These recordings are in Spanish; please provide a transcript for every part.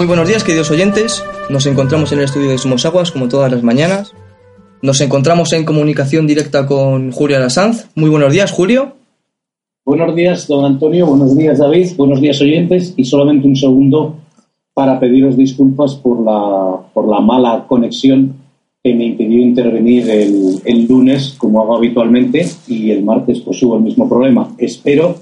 Muy buenos días, queridos oyentes. Nos encontramos en el estudio de Sumos Aguas, como todas las mañanas. Nos encontramos en comunicación directa con Julio Alasanz. Muy buenos días, Julio. Buenos días, don Antonio. Buenos días, David. Buenos días, oyentes. Y solamente un segundo para pediros disculpas por la, por la mala conexión que me impidió intervenir el, el lunes, como hago habitualmente, y el martes pues hubo el mismo problema. Espero,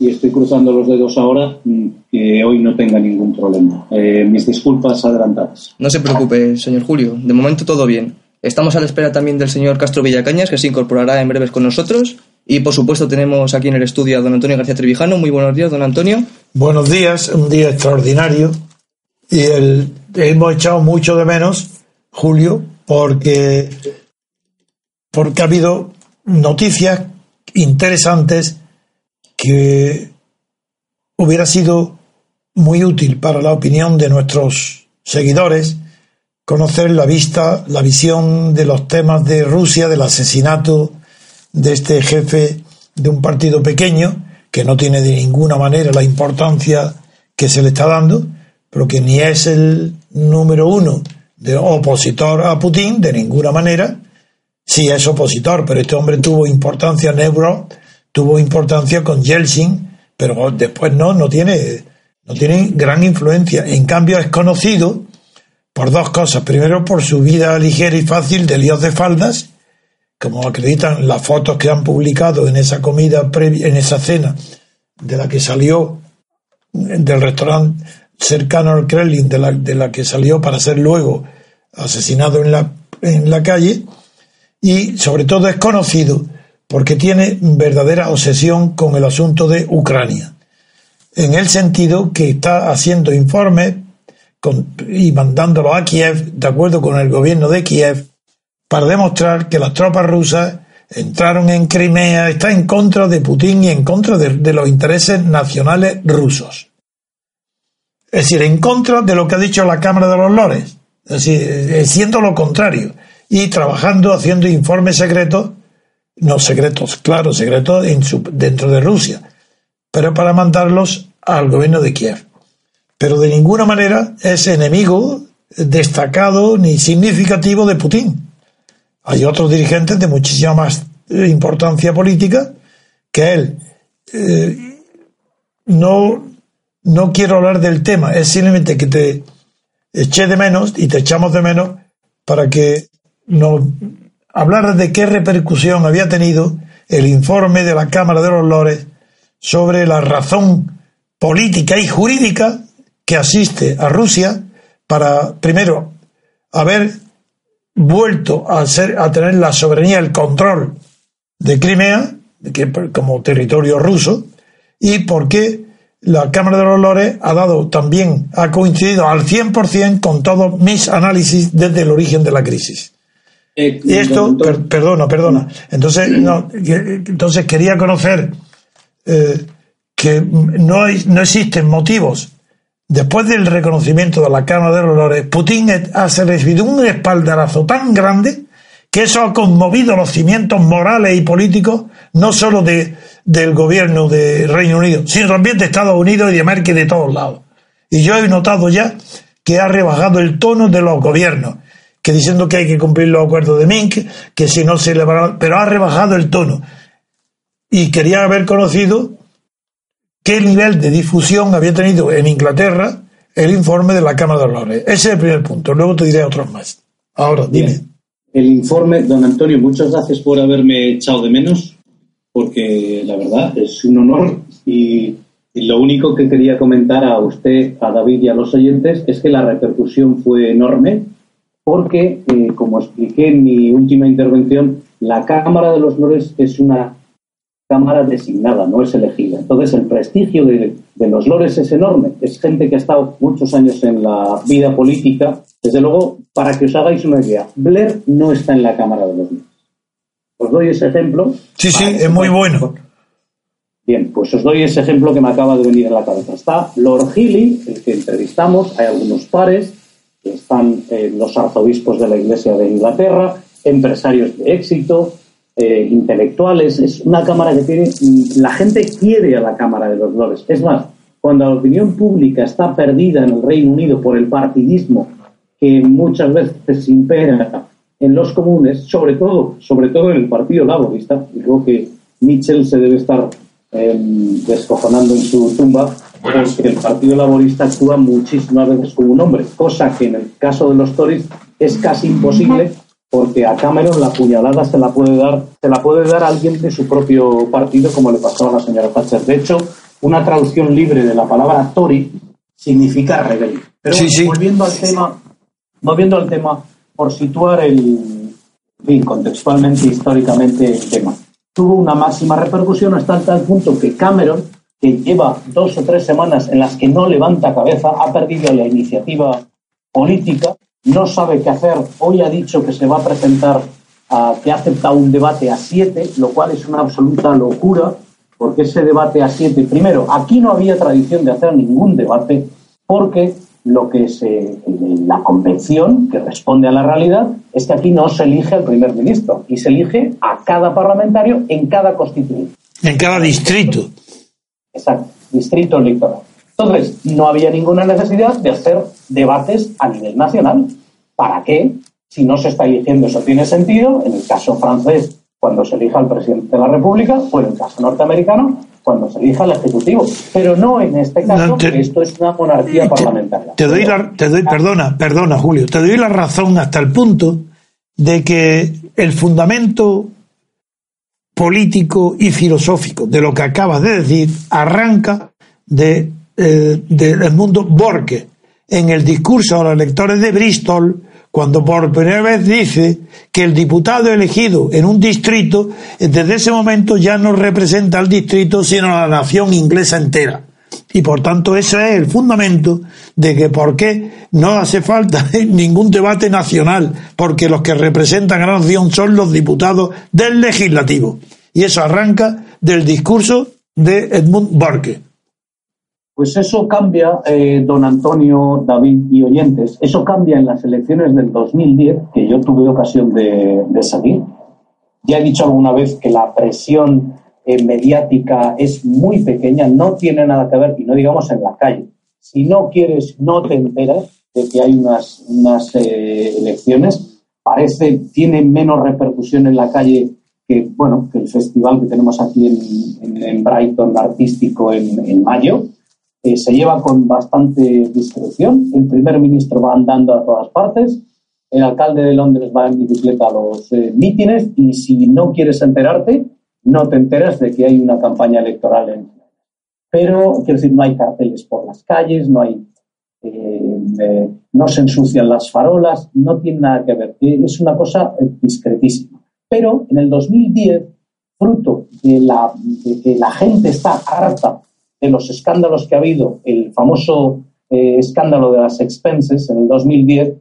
y estoy cruzando los dedos ahora, mm, que hoy no tenga ningún problema. Eh, mis disculpas adelantadas. No se preocupe, señor Julio. De momento todo bien. Estamos a la espera también del señor Castro Villacañas, que se incorporará en breves con nosotros. Y por supuesto tenemos aquí en el estudio a don Antonio García Trevijano. Muy buenos días, don Antonio. Buenos días, un día extraordinario. Y el, hemos echado mucho de menos, Julio, porque, porque ha habido noticias interesantes que hubiera sido muy útil para la opinión de nuestros seguidores conocer la vista, la visión de los temas de Rusia, del asesinato de este jefe de un partido pequeño, que no tiene de ninguna manera la importancia que se le está dando, pero que ni es el número uno de opositor a Putin de ninguna manera. Sí es opositor, pero este hombre tuvo importancia, Neuro, tuvo importancia con Yeltsin, pero después no, no tiene, no tiene gran influencia. En cambio es conocido por dos cosas. Primero, por su vida ligera y fácil de líos de faldas, como acreditan las fotos que han publicado en esa comida previa, en esa cena de la que salió del restaurante cercano al Kremlin, de la, de la que salió para ser luego asesinado en la, en la calle, y sobre todo es conocido porque tiene verdadera obsesión con el asunto de Ucrania, en el sentido que está haciendo informes y mandándolo a Kiev, de acuerdo con el gobierno de Kiev, para demostrar que las tropas rusas entraron en Crimea, está en contra de Putin y en contra de, los intereses nacionales rusos. Es decir, en contra de lo que ha dicho la Cámara de los Lores, es decir, siendo lo contrario, y trabajando, haciendo informes secretos, no secretos, claro, secretos dentro de Rusia, pero para mandarlos al gobierno de Kiev. Pero de ninguna manera es enemigo destacado ni significativo de Putin. Hay otros dirigentes de muchísima más importancia política que él. Eh, no, no quiero hablar del tema, es simplemente que te eché de menos y te echamos de menos para que nos hablaras de qué repercusión había tenido el informe de la Cámara de los Lores sobre la razón política y jurídica que asiste a Rusia para, primero, haber vuelto a, ser, a tener la soberanía, el control de Crimea, como territorio ruso, y porque la Cámara de los Lores ha dado también, ha coincidido al 100% con todos mis análisis desde el origen de la crisis. Eh, Y esto, per- perdona, perdona. Entonces, no, entonces quería conocer eh, que no, hay, no existen motivos. Después del reconocimiento de la Cámara de los Lores, Putin ha recibido un espaldarazo tan grande que eso ha conmovido los cimientos morales y políticos, no solo de, del gobierno de Reino Unido, sino también de Estados Unidos y de América y de todos lados. Y yo he notado ya que ha rebajado el tono de los gobiernos, que diciendo que hay que cumplir los acuerdos de Minsk, que si no se le va pero ha rebajado el tono. Y quería haber conocido qué nivel de difusión había tenido en Inglaterra el informe de la Cámara de Lores. Ese es el primer punto. Luego te diré otros más. Ahora, dime. Bien. El informe, don Antonio, muchas gracias por haberme echado de menos, porque la verdad es un honor y, y lo único que quería comentar a usted, a David y a los oyentes es que la repercusión fue enorme, porque, eh, como expliqué en mi última intervención, la Cámara de los Lores es una Cámara designada, no es elegida. Entonces, el prestigio de, de los Lores es enorme. Es gente que ha estado muchos años en la vida política. Desde luego, para que os hagáis una idea, Blair no está en la Cámara de los Lores. Os doy ese ejemplo. Sí, sí, es muy sepáis. bueno. Bien, pues os doy ese ejemplo que me acaba de venir en la cabeza. Está Lord Healy, el que entrevistamos, hay algunos pares, están eh, los arzobispos de la Iglesia de Inglaterra, empresarios de éxito, eh, intelectuales. Es una cámara que tiene. mm, La gente quiere a la Cámara de los Lores. Es más, cuando la opinión pública está perdida en el Reino Unido por el partidismo que muchas veces impera en los comunes, sobre todo, sobre todo en el Partido Laborista, y creo que Mitchell se debe estar eh, descojonando en su tumba, porque el Partido Laborista actúa muchísimas veces como un hombre, cosa que en el caso de los Tories es casi imposible, porque a Cameron la puñalada se la puede dar, se la puede dar alguien de su propio partido, como le pasó a la señora Thatcher. De hecho, una traducción libre de la palabra Tory significa rebelde. Pero Sí, bueno, sí. volviendo al tema, volviendo al tema, por situar el, fin, contextualmente, históricamente el tema. Tuvo una máxima repercusión hasta tal punto que Cameron, que lleva dos o tres semanas en las que no levanta cabeza, ha perdido la iniciativa política, no sabe qué hacer. Hoy ha dicho que se va a presentar, a, que ha aceptado un debate a siete, lo cual es una absoluta locura, porque ese debate a siete, primero, aquí no había tradición de hacer ningún debate, porque lo que se, la convención que responde a la realidad es que aquí no se elige al primer ministro y se elige a cada parlamentario en cada constituyente. En cada distrito. Exacto, distrito electoral. Entonces, no había ninguna necesidad de hacer debates a nivel nacional. ¿Para qué? Si no se está eligiendo, eso tiene sentido. En el caso francés, cuando se elija al presidente de la República, o en el caso norteamericano, cuando se elija al Ejecutivo. Pero no en este caso, No, te- que esto es una monarquía parlamentaria. Te doy la, te doy, perdona, perdona, Julio, te doy la razón hasta el punto de que el fundamento político y filosófico. De lo que acabas de decir arranca de, eh, de Edmundo Borque en el discurso a los electores de Bristol cuando por primera vez dice que el diputado elegido en un distrito desde ese momento ya no representa al distrito sino a la nación inglesa entera y por tanto ese es el fundamento de que por qué no hace falta ningún debate nacional, porque los que representan a la nación son los diputados del legislativo. Y eso arranca del discurso de Edmund Burke. Pues eso cambia, eh, don Antonio, David y oyentes, eso cambia en las elecciones del 2010, que yo tuve ocasión de, de seguir. Ya he dicho alguna vez que la presión eh, mediática es muy pequeña, no tiene nada que ver, y no digamos en la calle. Si no quieres, no te enteras de que hay unas, unas eh, elecciones. Parece, tiene menos repercusión en la calle que, bueno, que el festival que tenemos aquí en, en- Brighton artístico en, en mayo. Eh, se lleva con bastante discreción. El primer ministro va andando a todas partes. El alcalde de Londres va en bicicleta a los eh, mítines y si no quieres enterarte, no te enteras de que hay una campaña electoral en. Pero, quiero decir, no hay carteles por las calles, no hay. eh, eh, no se ensucian las farolas, no tiene nada que ver. Eh, Es una cosa discretísima. Pero en el 2010, fruto de, la, de que la gente está harta de los escándalos que ha habido, el famoso escándalo de las expenses en el 2010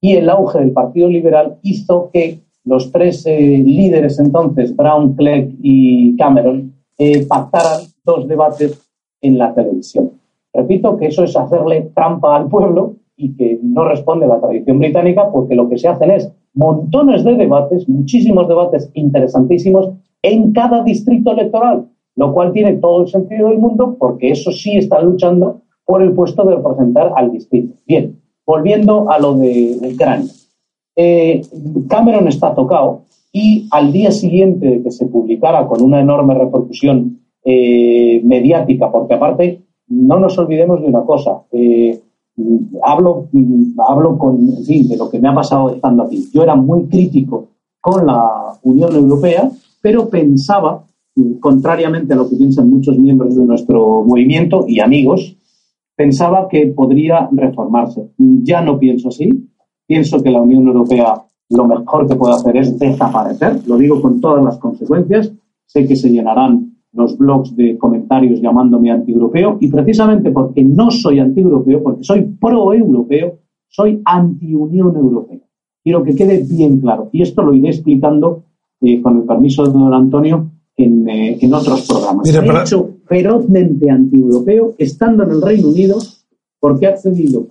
y el auge del Partido Liberal hizo que los tres eh, líderes entonces, Brown, Clegg y Cameron, eh, pactaran dos debates en la televisión. Repito que eso es hacerle trampa al pueblo y que no responde a la tradición británica porque lo que se hacen es montones de debates, muchísimos debates interesantísimos en cada distrito electoral, lo cual tiene todo el sentido del mundo porque eso sí está luchando por el puesto de representar al distrito. Bien, volviendo a lo de Ucrania. Eh, Cameron está tocado y al día siguiente de que se publicara con una enorme repercusión eh, mediática, porque aparte no nos olvidemos de una cosa, eh, mm, hablo, mm, hablo con, fin, de lo que me ha pasado estando aquí. Yo era muy crítico con la Unión Europea, pero pensaba, mm, contrariamente a lo que piensan muchos miembros de nuestro movimiento y amigos, pensaba que podría reformarse. Ya no pienso así. Pienso que la Unión Europea lo mejor que puede hacer es desaparecer. Lo digo con todas las consecuencias. Sé que se llenarán los blogs de comentarios llamándome anti-europeo y precisamente porque no soy anti-europeo, porque soy pro-europeo, soy anti-Unión Europea. Quiero que quede bien claro. Y esto lo iré explicando eh, con el permiso de don Antonio en, eh, en otros programas. Mira, He para- hecho ferozmente anti-europeo estando en el Reino Unido porque ha accedido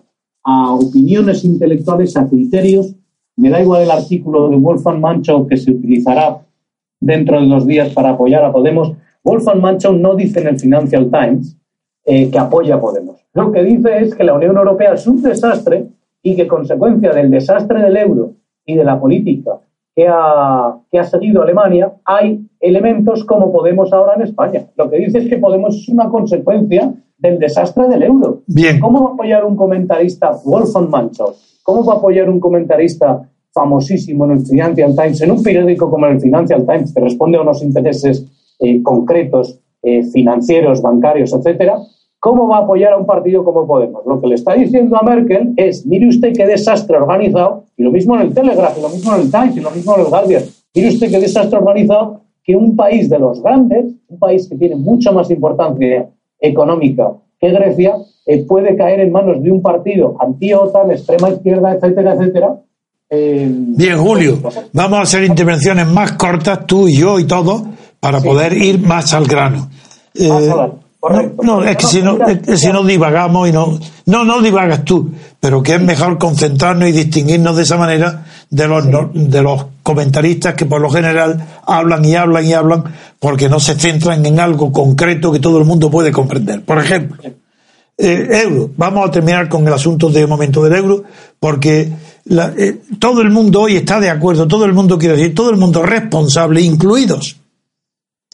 a opiniones intelectuales, a criterios. Me da igual el artículo de Wolfgang Mancho que se utilizará dentro de dos días para apoyar a Podemos. Wolfgang Mancho no dice en el Financial Times eh, que apoya a Podemos. Lo que dice es que la Unión Europea es un desastre y que, consecuencia del desastre del euro y de la política que ha, que ha seguido Alemania, hay elementos como Podemos ahora en España. Lo que dice es que Podemos es una consecuencia del desastre del euro. Bien. ¿Cómo va a apoyar un comentarista, Wolfgang Mancho, cómo va a apoyar un comentarista famosísimo en el Financial Times, en un periódico como el Financial Times, que responde a unos intereses eh, concretos, eh, financieros, bancarios, etcétera? ¿Cómo va a apoyar a un partido como Podemos? Lo que le está diciendo a Merkel es, mire usted qué desastre organizado, y lo mismo en el Telegraph, y lo mismo en el Times, y lo mismo en el Guardian, mire usted qué desastre organizado que un país de los grandes, un país que tiene mucha más importancia económica que Grecia, eh, puede caer en manos de un partido anti-OTAN, extrema izquierda, etcétera, etcétera. Eh, Bien, Julio, vamos a hacer intervenciones más cortas, tú y yo y todos, para poder ir más al grano. Eh, Más al grano, correcto. no, no, es que si no, Mira, es que si no divagamos y no, no, no divagas tú, pero que es mejor concentrarnos y distinguirnos de esa manera de los, no- de los comentaristas que por lo general hablan y hablan y hablan porque no se centran en algo concreto que todo el mundo puede comprender. Por ejemplo, eh, euro. Vamos a terminar con el asunto de momento del euro, porque la- eh, todo el mundo hoy está de acuerdo, todo el mundo quiere decir, todo el mundo responsable, incluidos,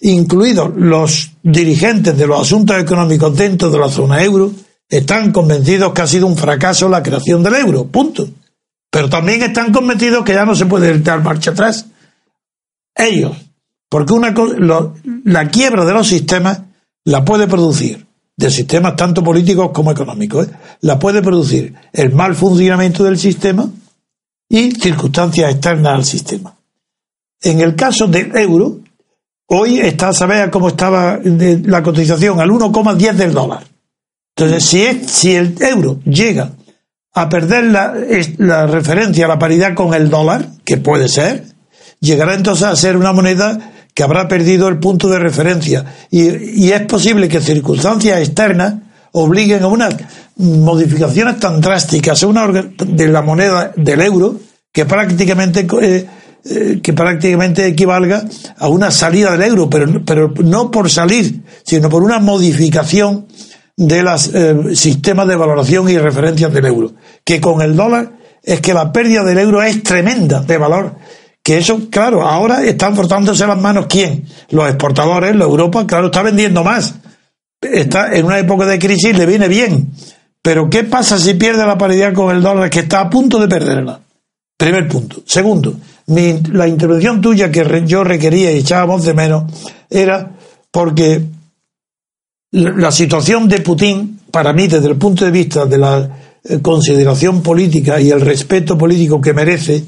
incluidos los dirigentes de los asuntos económicos dentro de la zona euro, están convencidos que ha sido un fracaso la creación del euro, punto. Pero también están convencidos que ya no se puede dar marcha atrás. Ellos, porque una la quiebra de los sistemas la puede producir, de sistemas tanto políticos como económicos, ¿eh? la puede producir el mal funcionamiento del sistema y circunstancias externas al sistema. En el caso del euro, hoy está, ¿sabes cómo estaba la cotización? Al 1,10 del dólar. Entonces, si, es, si el euro llega a perder la, referencia, la paridad con el dólar, que puede ser, llegará entonces a ser una moneda que habrá perdido el punto de referencia. Y, es posible que circunstancias externas obliguen a unas modificaciones tan drásticas a una de la moneda del euro que prácticamente eh, eh, que prácticamente equivalga a una salida del euro, pero, pero no por salir, sino por una modificación de los sistemas de valoración y referencias del euro. Que con el dólar es que la pérdida del euro es tremenda de valor. Que eso, claro, ahora están frotándose las manos quién? Los exportadores, la Europa, claro, está vendiendo más. Está en una época de crisis, le viene bien. Pero ¿qué pasa si pierde la paridad con el dólar que está a punto de perderla? Primer punto. Segundo, mi- la intervención tuya que re- yo requería y echábamos de menos era porque la, situación de Putin, para mí, desde el punto de vista de la eh, consideración política y el respeto político que merece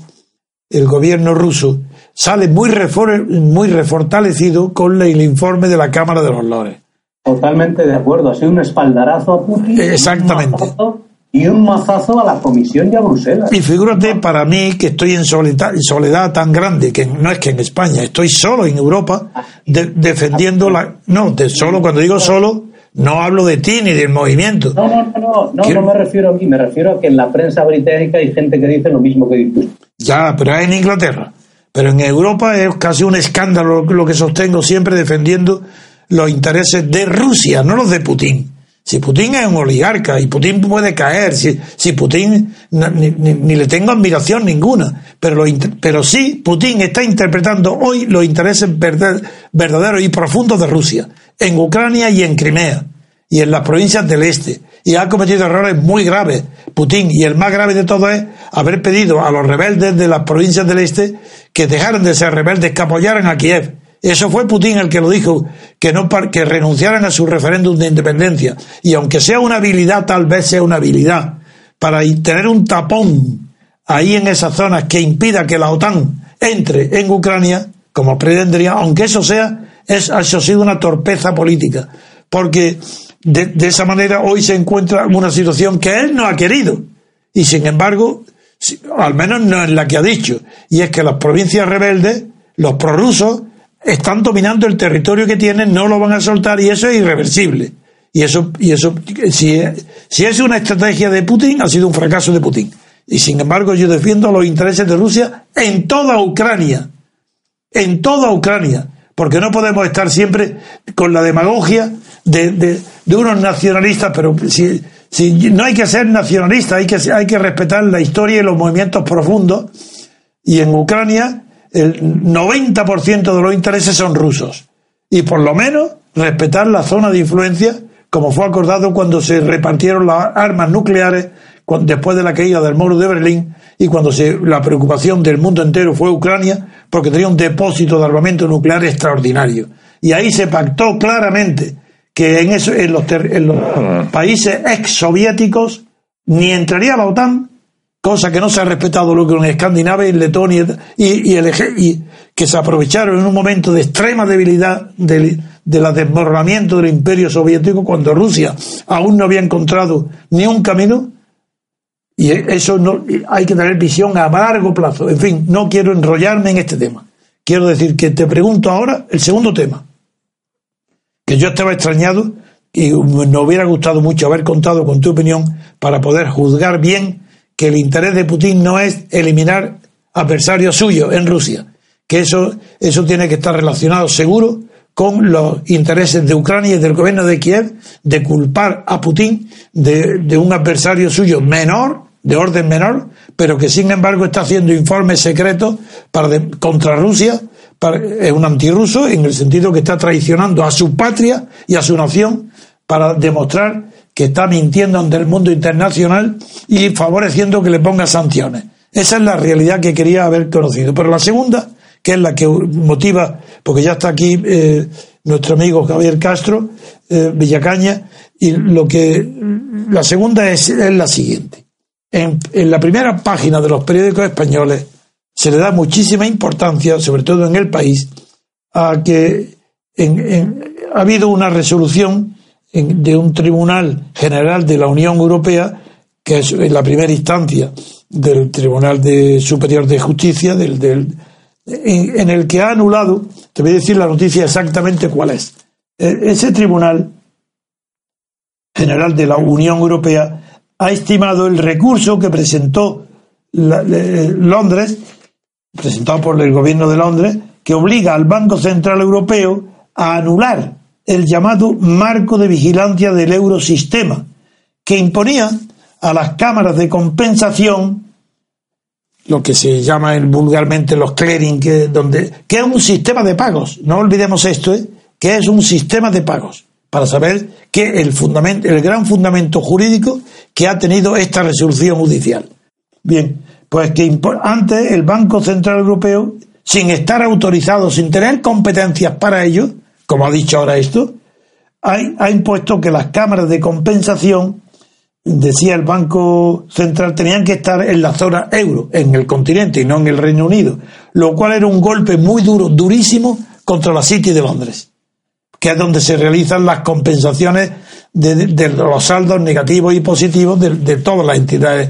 el gobierno ruso, sale muy, refor- muy refortalecido con el informe de la Cámara de los Lores. Totalmente de acuerdo. Ha sido un espaldarazo a Putin. Exactamente. un Y un mazazo a la Comisión y a Bruselas. Y figúrate para mí que estoy en soledad, en soledad tan grande, que no es que en España, estoy solo en Europa de- defendiendo la... No, de solo, cuando digo solo, no hablo de ti ni del movimiento. No, no, no, no, no, me refiero a mí, me refiero a que en la prensa británica hay gente que dice lo mismo que dices. Ya, pero en Inglaterra. Pero en Europa es casi un escándalo lo que sostengo siempre defendiendo los intereses de Rusia, no los de Putin. Si Putin es un oligarca y Putin puede caer, si, si Putin ni, le tengo admiración ninguna, pero, lo pero sí Putin está interpretando hoy los intereses verdaderos y profundos de Rusia, en Ucrania y en Crimea, y en las provincias del este, y ha cometido errores muy graves, Putin, y el más grave de todo es haber pedido a los rebeldes de las provincias del este que dejaran de ser rebeldes, que apoyaran a Kiev. Eso fue Putin el que lo dijo, que no que renunciaran a su referéndum de independencia. Y aunque sea una habilidad, tal vez sea una habilidad para tener un tapón ahí en esas zonas que impida que la OTAN entre en Ucrania, como pretendría, aunque eso sea, es, eso ha sido una torpeza política, porque de, de, esa manera hoy se encuentra una situación que él no ha querido, y sin embargo, al menos no es la que ha dicho, y es que las provincias rebeldes, los prorrusos, están dominando el territorio que tienen, no lo van a soltar y eso es irreversible. Y eso, y eso si, es una estrategia de Putin, ha sido un fracaso de Putin. Y sin embargo, yo defiendo los intereses de Rusia en toda Ucrania. En toda Ucrania. Porque no podemos estar siempre con la demagogia de, de, de unos nacionalistas, pero si, si, no hay que ser nacionalista, hay que, hay que respetar la historia y los movimientos profundos. Y en Ucrania, el 90% de los intereses son rusos. Y por lo menos respetar la zona de influencia, como fue acordado cuando se repartieron las armas nucleares después de la caída del muro de Berlín y cuando se, la preocupación del mundo entero fue Ucrania, porque tenía un depósito de armamento nuclear extraordinario. Y ahí se pactó claramente que en, eso, en, los, en los países ex soviéticos ni entraría la OTAN, cosa que no se ha respetado lo que en Escandinavia, en Letonia y, y, el, y que se aprovecharon en un momento de extrema debilidad del, del desmoronamiento del imperio soviético cuando Rusia aún no había encontrado ni un camino y eso no, hay que tener visión a largo plazo. En fin, no quiero enrollarme en este tema. Quiero decir que te pregunto ahora el segundo tema, que yo estaba extrañado y me hubiera gustado mucho haber contado con tu opinión para poder juzgar bien que el interés de Putin no es eliminar adversarios suyos en Rusia, que eso, eso tiene que estar relacionado seguro con los intereses de Ucrania y del gobierno de Kiev de culpar a Putin de, un adversario suyo menor de orden menor, pero que sin embargo está haciendo informes secretos para contra Rusia, es un antirruso en el sentido que está traicionando a su patria y a su nación para demostrar que está mintiendo ante el mundo internacional y favoreciendo que le ponga sanciones. Esa es la realidad que quería haber conocido. Pero la segunda, que es la que motiva, porque ya está aquí eh, nuestro amigo Javier Castro, eh, Villacaña, y lo que la segunda es, es la siguiente en, la primera página de los periódicos españoles se le da muchísima importancia, sobre todo en el país, a que ha habido una resolución de un Tribunal General de la Unión Europea, que es la primera instancia del Tribunal de Superior de Justicia, del, en, en, el que ha anulado, te voy a decir la noticia exactamente cuál es. E, ese Tribunal General de la Unión Europea ha estimado el recurso que presentó Londres, presentado por el gobierno de Londres, que obliga al Banco Central Europeo a anular el llamado marco de vigilancia del eurosistema, que imponía a las cámaras de compensación lo que se llama vulgarmente los clearing, que, donde, que es un sistema de pagos. No olvidemos esto, ¿eh? que es un sistema de pagos para saber que el, fundamento, el gran fundamento jurídico que ha tenido esta resolución judicial. Bien, pues que antes el Banco Central Europeo, sin estar autorizado, sin tener competencias para ello, como ha dicho ahora esto, ha, impuesto que las cámaras de compensación, decía el Banco Central, tenían que estar en la zona euro, en el continente y no en el Reino Unido, lo cual era un golpe muy duro, durísimo contra la City de Londres que es donde se realizan las compensaciones de, los saldos negativos y positivos de, todas las entidades.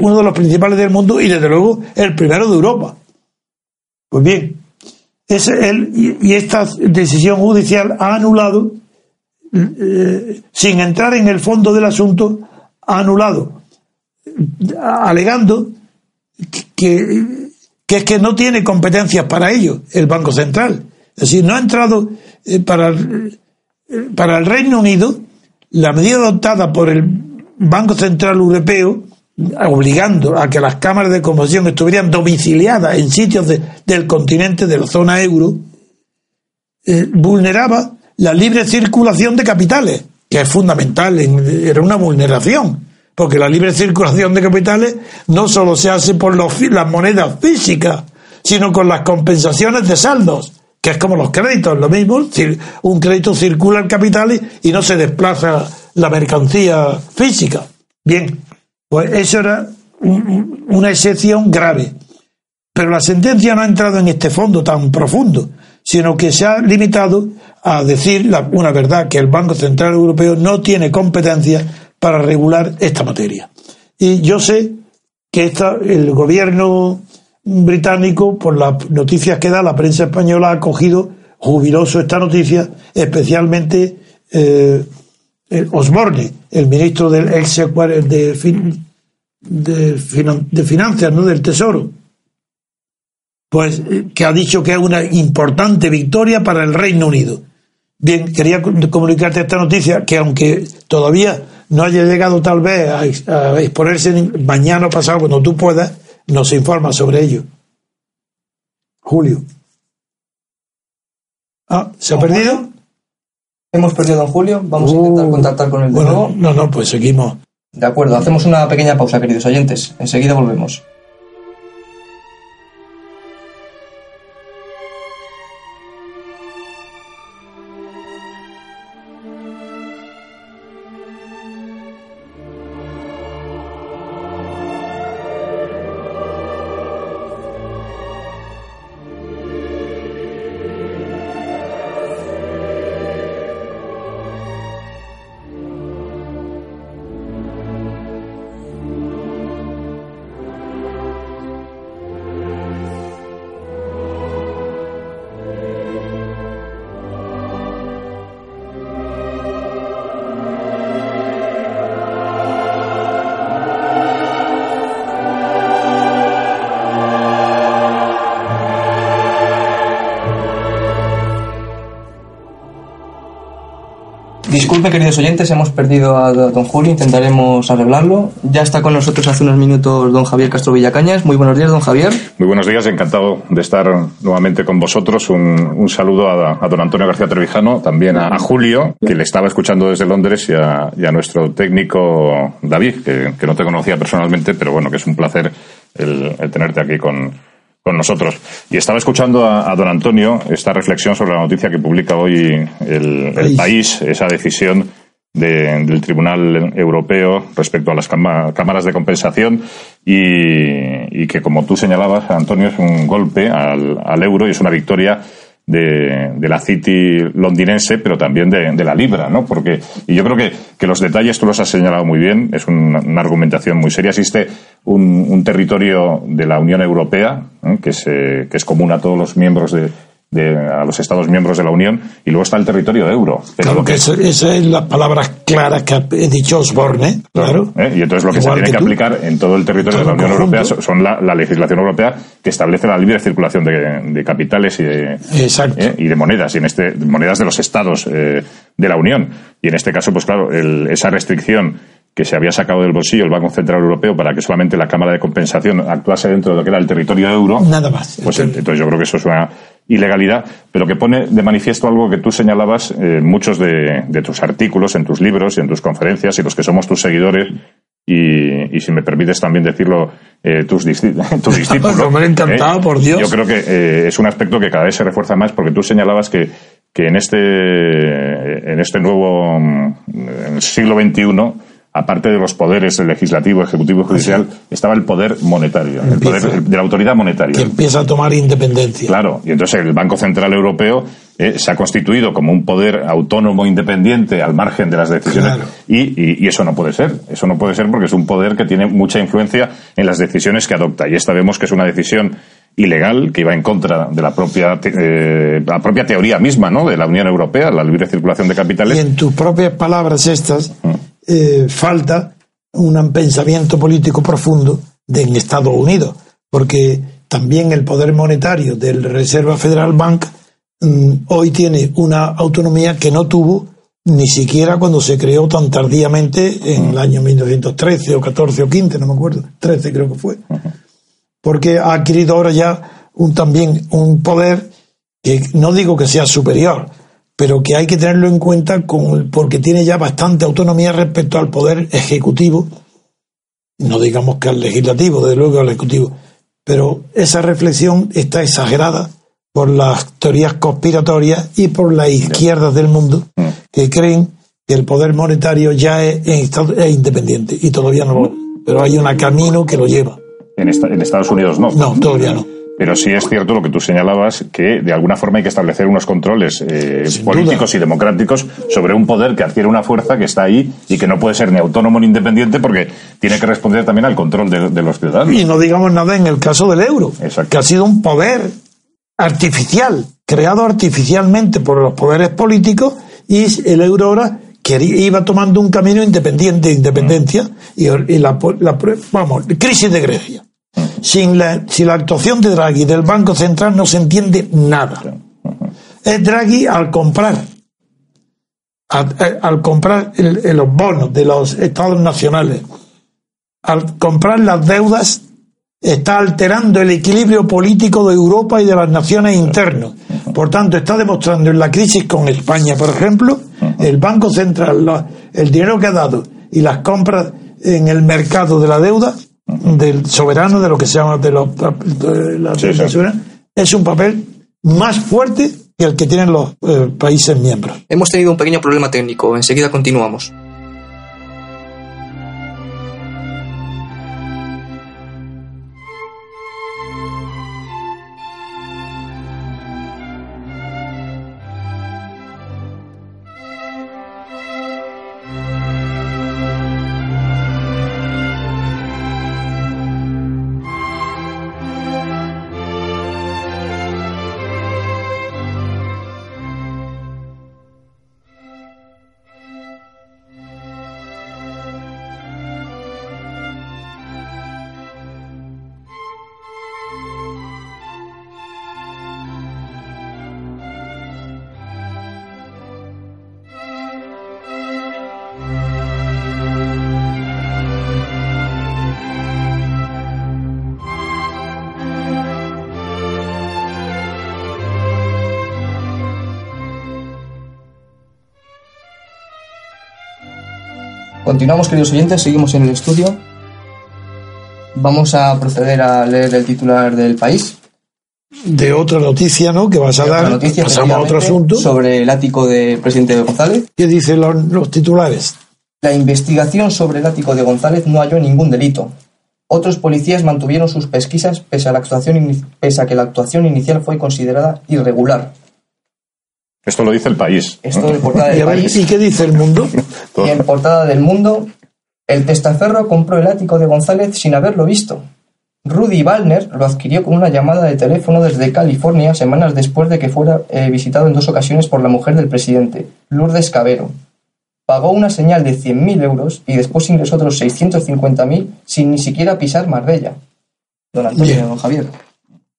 uno de los principales del mundo y desde luego el primero de Europa. Pues bien, el, y, esta decisión judicial ha anulado, eh, sin entrar en el fondo del asunto, ha anulado, alegando que, que es que no tiene competencias para ello el Banco Central. Es decir, no ha entrado eh, para, eh, para el Reino Unido, la medida adoptada por el Banco Central Europeo, obligando a que las cámaras de conversión estuvieran domiciliadas en sitios del continente de la zona euro, eh, vulneraba la libre circulación de capitales, que es fundamental, en- era una vulneración, porque la libre circulación de capitales no solo se hace por las monedas físicas, sino con las compensaciones de saldos, que es como los créditos, lo mismo, un crédito circula el capital y no se desplaza la mercancía física. Bien, pues eso era un- un- una excepción grave. Pero la sentencia no ha entrado en este fondo tan profundo, sino que se ha limitado a decir la- una verdad, que el Banco Central Europeo no tiene competencia para regular esta materia. Y yo sé que esta, el gobierno británico, por las noticias que da la prensa española, ha cogido jubiloso esta noticia, especialmente eh, el Osborne, el ministro del exequar- de, fin- de, finan- de Finanzas, ¿no? del Tesoro, pues eh, que ha dicho que es una importante victoria para el Reino Unido. Bien, quería co- comunicarte esta noticia que aunque todavía no haya llegado tal vez a, a exponerse mañana o pasado cuando tú puedas, nos informa sobre ello. Julio. Ah, ¿se ha ¿Don perdido? Hemos perdido a Julio. Vamos a intentar Uh, contactar con él de Bueno, nuevo. no, no, pues seguimos. De acuerdo, hacemos una pequeña pausa, queridos oyentes. Enseguida volvemos. Disculpe, queridos oyentes, hemos perdido a don Julio, intentaremos arreglarlo. Ya está con nosotros hace unos minutos don Javier Castro Villacañas. Muy buenos días, don Javier. Muy buenos días, encantado de estar nuevamente con vosotros. Un, saludo a, don Antonio García Trevijano, también a, Julio, que le estaba escuchando desde Londres, y a, nuestro técnico David, que, que no te conocía personalmente, pero bueno, que es un placer el, el tenerte aquí con, con nosotros. Y estaba escuchando a, a don Antonio esta reflexión sobre la noticia que publica hoy el, el País. esa decisión de- del Tribunal Europeo respecto a las cámaras de compensación y, y que, como tú señalabas, Antonio, es un golpe al, al euro y es una victoria de, de la City londinense, pero también de, de la Libra, ¿no? Porque, y yo creo que, que los detalles tú los has señalado muy bien, es una, una argumentación muy seria. Existe un, un territorio de la Unión Europea ¿eh? que, se, que es común a todos los miembros de, de- a los Estados miembros de la Unión y luego está el territorio euro. Pero Claro que esa, esa es las palabras claras que ha dicho Osborne, claro. ¿eh? Y entonces lo que Igual se tiene que, aplicar en todo el territorio de la Unión. Europea son- son la, la legislación europea que establece la libre circulación de, de capitales y de. ¿eh? y de monedas, y en este, de monedas de los estados eh, de la Unión. Y en este caso, pues claro, el- esa restricción que se había sacado del bolsillo el Banco Central Europeo para que solamente la Cámara de Compensación actuase dentro de lo que era el territorio euro, Nada más. pues entonces yo creo que eso es una ilegalidad, pero que pone de manifiesto algo que tú señalabas eh, en muchos de, de tus artículos, en tus libros y en tus conferencias, y los que somos tus seguidores, y, y si me permites también decirlo, eh, tus, tus discípulos. Hombre, encantado, ¿eh? por Dios. Yo creo que eh, es un aspecto que cada vez se refuerza más, porque tú señalabas que, que en, este, en este nuevo mm, siglo XXI, aparte de los poderes legislativo, ejecutivo y judicial, estaba el poder monetario, el poder de la autoridad monetaria. Que empieza a tomar independencia. Claro, y entonces el Banco Central Europeo eh, se ha constituido como un poder autónomo independiente al margen de las decisiones Claro. y, y- y eso no puede ser, eso no puede ser porque es un poder que tiene mucha influencia en las decisiones que adopta y esta vemos que es una decisión ilegal que iba en contra de la propia eh, la propia teoría misma, ¿no? De la Unión Europea, la libre circulación de capitales. Y en tus propias palabras estas, eh, falta un pensamiento político profundo de, en Estados Unidos, porque también el poder monetario del Reserva Federal Bank mm, hoy tiene una autonomía que no tuvo ni siquiera cuando se creó tan tardíamente en el año 1913 o 14 o 15, no me acuerdo, 13 creo que fue. Porque ha adquirido ahora ya un, también un poder que no digo que sea superior, pero que hay que tenerlo en cuenta con, porque tiene ya bastante autonomía respecto al poder ejecutivo, no digamos que al legislativo, desde luego al ejecutivo, pero esa reflexión está exagerada por las teorías conspiratorias y por las izquierdas del mundo que creen que el poder monetario ya es, es independiente y todavía no lo es. Pero hay un camino que lo lleva. En, esta- en Estados Unidos no. No, todavía no. Pero sí es cierto lo que tú señalabas, que de alguna forma hay que establecer unos controles eh, políticos duda. y democráticos sobre un poder que adquiere una fuerza que está ahí y que no puede ser ni autónomo ni independiente porque tiene que responder también al control de, de los ciudadanos. Y no digamos nada en el caso del euro, Exacto. que ha sido un poder artificial, creado artificialmente por los poderes políticos, y el euro ahora quería- iba tomando un camino independiente de independencia, y, y la, la- vamos, crisis de Grecia. Sin la, sin la actuación de Draghi del Banco Central no se entiende nada. Es Draghi al comprar al, al comprar el- los bonos de los estados nacionales, al comprar las deudas, está alterando el equilibrio político de Europa y de las naciones internas. Por tanto, está demostrando en la crisis con España, por ejemplo, el Banco Central, el dinero que ha dado y las compras en el mercado de la deuda del soberano, de lo que se llama de los de la Sí, deuda sí. soberana, es un papel más fuerte que el que tienen los eh, países miembros. Hemos tenido un pequeño problema técnico, enseguida continuamos. Continuamos, queridos oyentes, seguimos en el estudio. Vamos a proceder a leer el titular del país. De otra noticia, ¿no? Que vas a dar. noticia, pasamos a otro asunto. Sobre el ático del presidente González. ¿Qué dicen los, los titulares? La investigación sobre el ático de González no halló ningún delito. Otros policías mantuvieron sus pesquisas pese a, la actuación pese a que la actuación inicial fue considerada irregular. Esto lo dice el país. Esto en portada Y, del ver, país. ¿y qué dice el mundo? Y en portada del mundo, el testaferro compró el ático de González sin haberlo visto. Rudy Wallner lo adquirió con una llamada de teléfono desde California semanas después de que fuera eh, visitado en dos ocasiones por la mujer del presidente, Lourdes Cabero. Pagó una señal de 100.000 euros y después ingresó otros 650.000 sin ni siquiera pisar Marbella. Don Antonio, Bien. don Javier.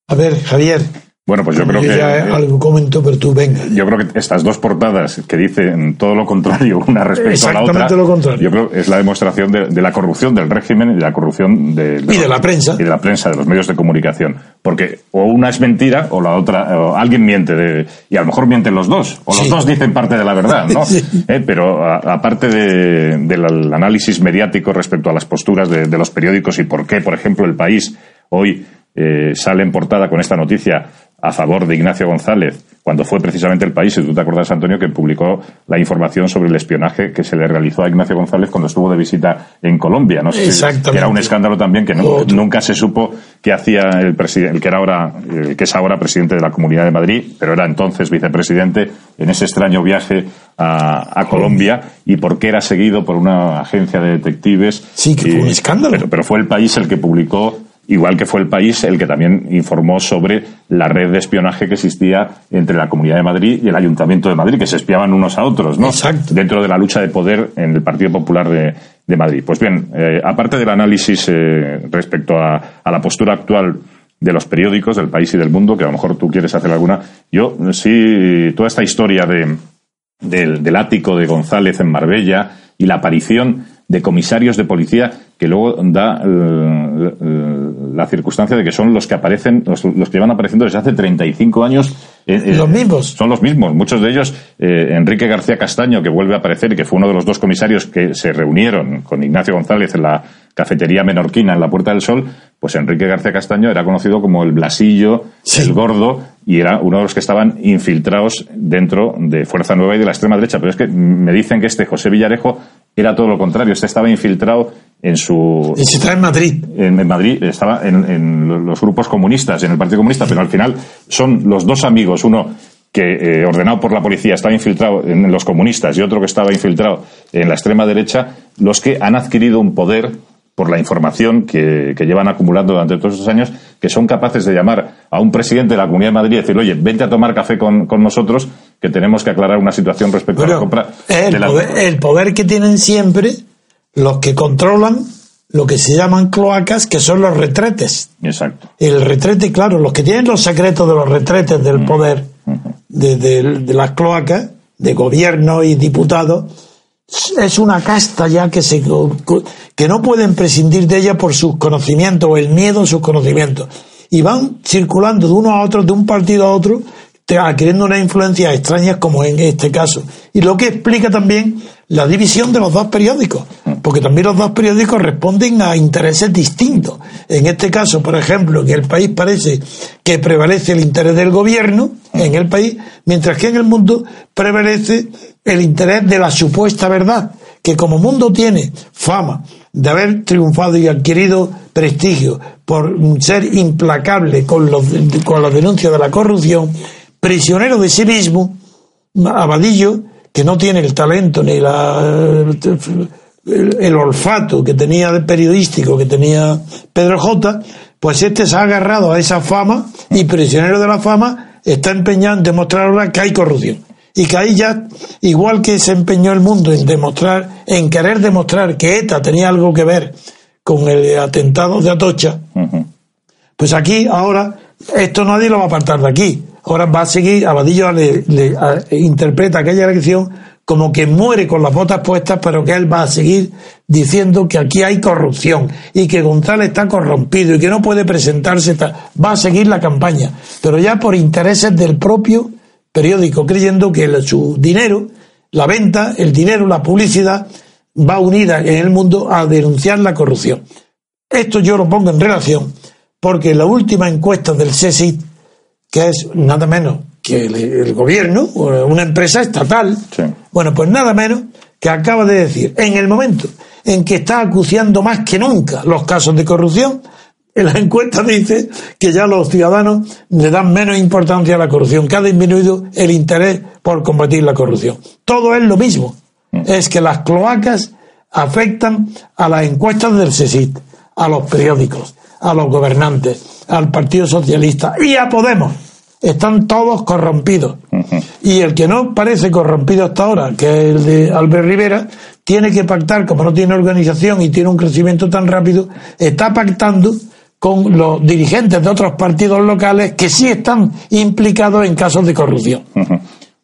A ver, Javier. Bueno, pues yo creo que. ya algo comento, pero tú venga. Yo creo que estas dos portadas que dicen todo lo contrario una respecto a la otra, Exactamente lo contrario. yo creo que es la demostración de, de la corrupción del régimen y de la corrupción de, Y de la prensa. y de la prensa, de los medios de comunicación, porque o una es mentira o la otra, o alguien miente de- y a lo mejor mienten los dos, o los Sí. dos dicen parte de la verdad, ¿no? Sí. Eh, pero aparte de- del análisis mediático respecto a las posturas de, de los periódicos y por qué, por ejemplo, el país hoy eh, sale en portada con esta noticia a favor de Ignacio González, cuando fue precisamente el país, y tú te acuerdas, Antonio, que publicó la información sobre el espionaje que se le realizó a Ignacio González cuando estuvo de visita en Colombia, ¿no? si- Exactamente. Que era un escándalo también que no- nunca se supo qué hacía el presidente, el que era ahora, el que es ahora presidente de la Comunidad de Madrid, pero era entonces vicepresidente en ese extraño viaje a, a Colombia y por qué era seguido por una agencia de detectives. Sí, que fue un escándalo. Pero, pero fue el país el que publicó, igual que fue el país el que también informó sobre la red de espionaje que existía entre la Comunidad de Madrid y el Ayuntamiento de Madrid, que se espiaban unos a otros, ¿no? Exacto. Dentro de la lucha de poder en el Partido Popular de, de Madrid. Pues bien, eh, aparte del análisis eh, respecto a, a la postura actual de los periódicos del país y del mundo, que a lo mejor tú quieres hacer alguna, yo sí, toda esta historia de, del, del ático de González en Marbella y la aparición de comisarios de policía que luego da eh, eh, la circunstancia de que son los que aparecen, los, los que llevan apareciendo desde hace 35 años Eh, eh, Los mismos. Son los mismos. Muchos de ellos, eh, Enrique García Castaño, que vuelve a aparecer y que fue uno de los dos comisarios que se reunieron con Ignacio González en la cafetería menorquina en la Puerta del Sol, pues Enrique García Castaño era conocido como el Blasillo, Sí. el gordo, y era uno de los que estaban infiltrados dentro de Fuerza Nueva y de la extrema derecha. Pero es que me dicen que este José Villarejo era todo lo contrario. Este estaba infiltrado en su Y si está en Madrid. en, en Madrid estaba en, en los grupos comunistas, en el Partido Comunista, pero al final son los dos amigos, uno que eh, ordenado por la policía estaba infiltrado en los comunistas y otro que estaba infiltrado en la extrema derecha, los que han adquirido un poder por la información que, que llevan acumulando durante todos estos años, que son capaces de llamar a un presidente de la Comunidad de Madrid y decirle, oye, vente a tomar café con, con nosotros, que tenemos que aclarar una situación respecto a la compra de el la- poder, el poder que tienen siempre los que controlan lo que se llaman cloacas, que son los retretes. Exacto. El retrete, claro, los que tienen los secretos de los retretes del poder, de, de- de las cloacas, de gobierno y diputados, es una casta ya que, se, que no pueden prescindir de ella por sus conocimientos o el miedo a sus conocimientos. Y van circulando de uno a otro, de un partido a otro, adquiriendo unas influencias extrañas como en este caso. Y lo que explica también la división de los dos periódicos, porque también los dos periódicos responden a intereses distintos. En este caso, por ejemplo, en el país parece que prevalece el interés del gobierno en el país, mientras que en el mundo prevalece el interés de la supuesta verdad, que como mundo tiene fama de haber triunfado y adquirido prestigio por ser implacable con, los, con las denuncias de la corrupción, prisionero de sí mismo, Abadillo, que no tiene el talento ni la, el, el olfato que tenía de periodístico que tenía Pedro J, pues este se ha agarrado a esa fama y prisionero de la fama está empeñado en demostrar ahora que hay corrupción. Y que ahí ya, igual que se empeñó el mundo en demostrar, en querer demostrar que ETA tenía algo que ver con el atentado de Atocha, pues aquí ahora esto nadie lo va a apartar de aquí. Ahora va a seguir, Abadillo le, le- interpreta aquella elección como que muere con las botas puestas, pero que él va a seguir diciendo que aquí hay corrupción y que González está corrompido y que no puede presentarse. ta- Va a seguir la campaña, pero ya por intereses del propio periódico, creyendo que su dinero, la venta, el dinero, la publicidad, va unida en el mundo a denunciar la corrupción. Esto yo lo pongo en relación porque la última encuesta del CSIC, que es nada menos que el, el gobierno, o una empresa estatal, Sí. bueno, pues nada menos que acaba de decir, en el momento en que está acuciando más que nunca los casos de corrupción, en la encuesta dice que ya los ciudadanos le dan menos importancia a la corrupción, que ha disminuido el interés por combatir la corrupción. Todo es lo mismo. Es que las cloacas afectan a las encuestas del CSIC, a los periódicos, a los gobernantes, al Partido Socialista y a Podemos. Están todos corrompidos. Y el que no parece corrompido hasta ahora, que es el de Albert Rivera, tiene que pactar, como no tiene organización y tiene un crecimiento tan rápido, está pactando con los dirigentes de otros partidos locales que sí están implicados en casos de corrupción.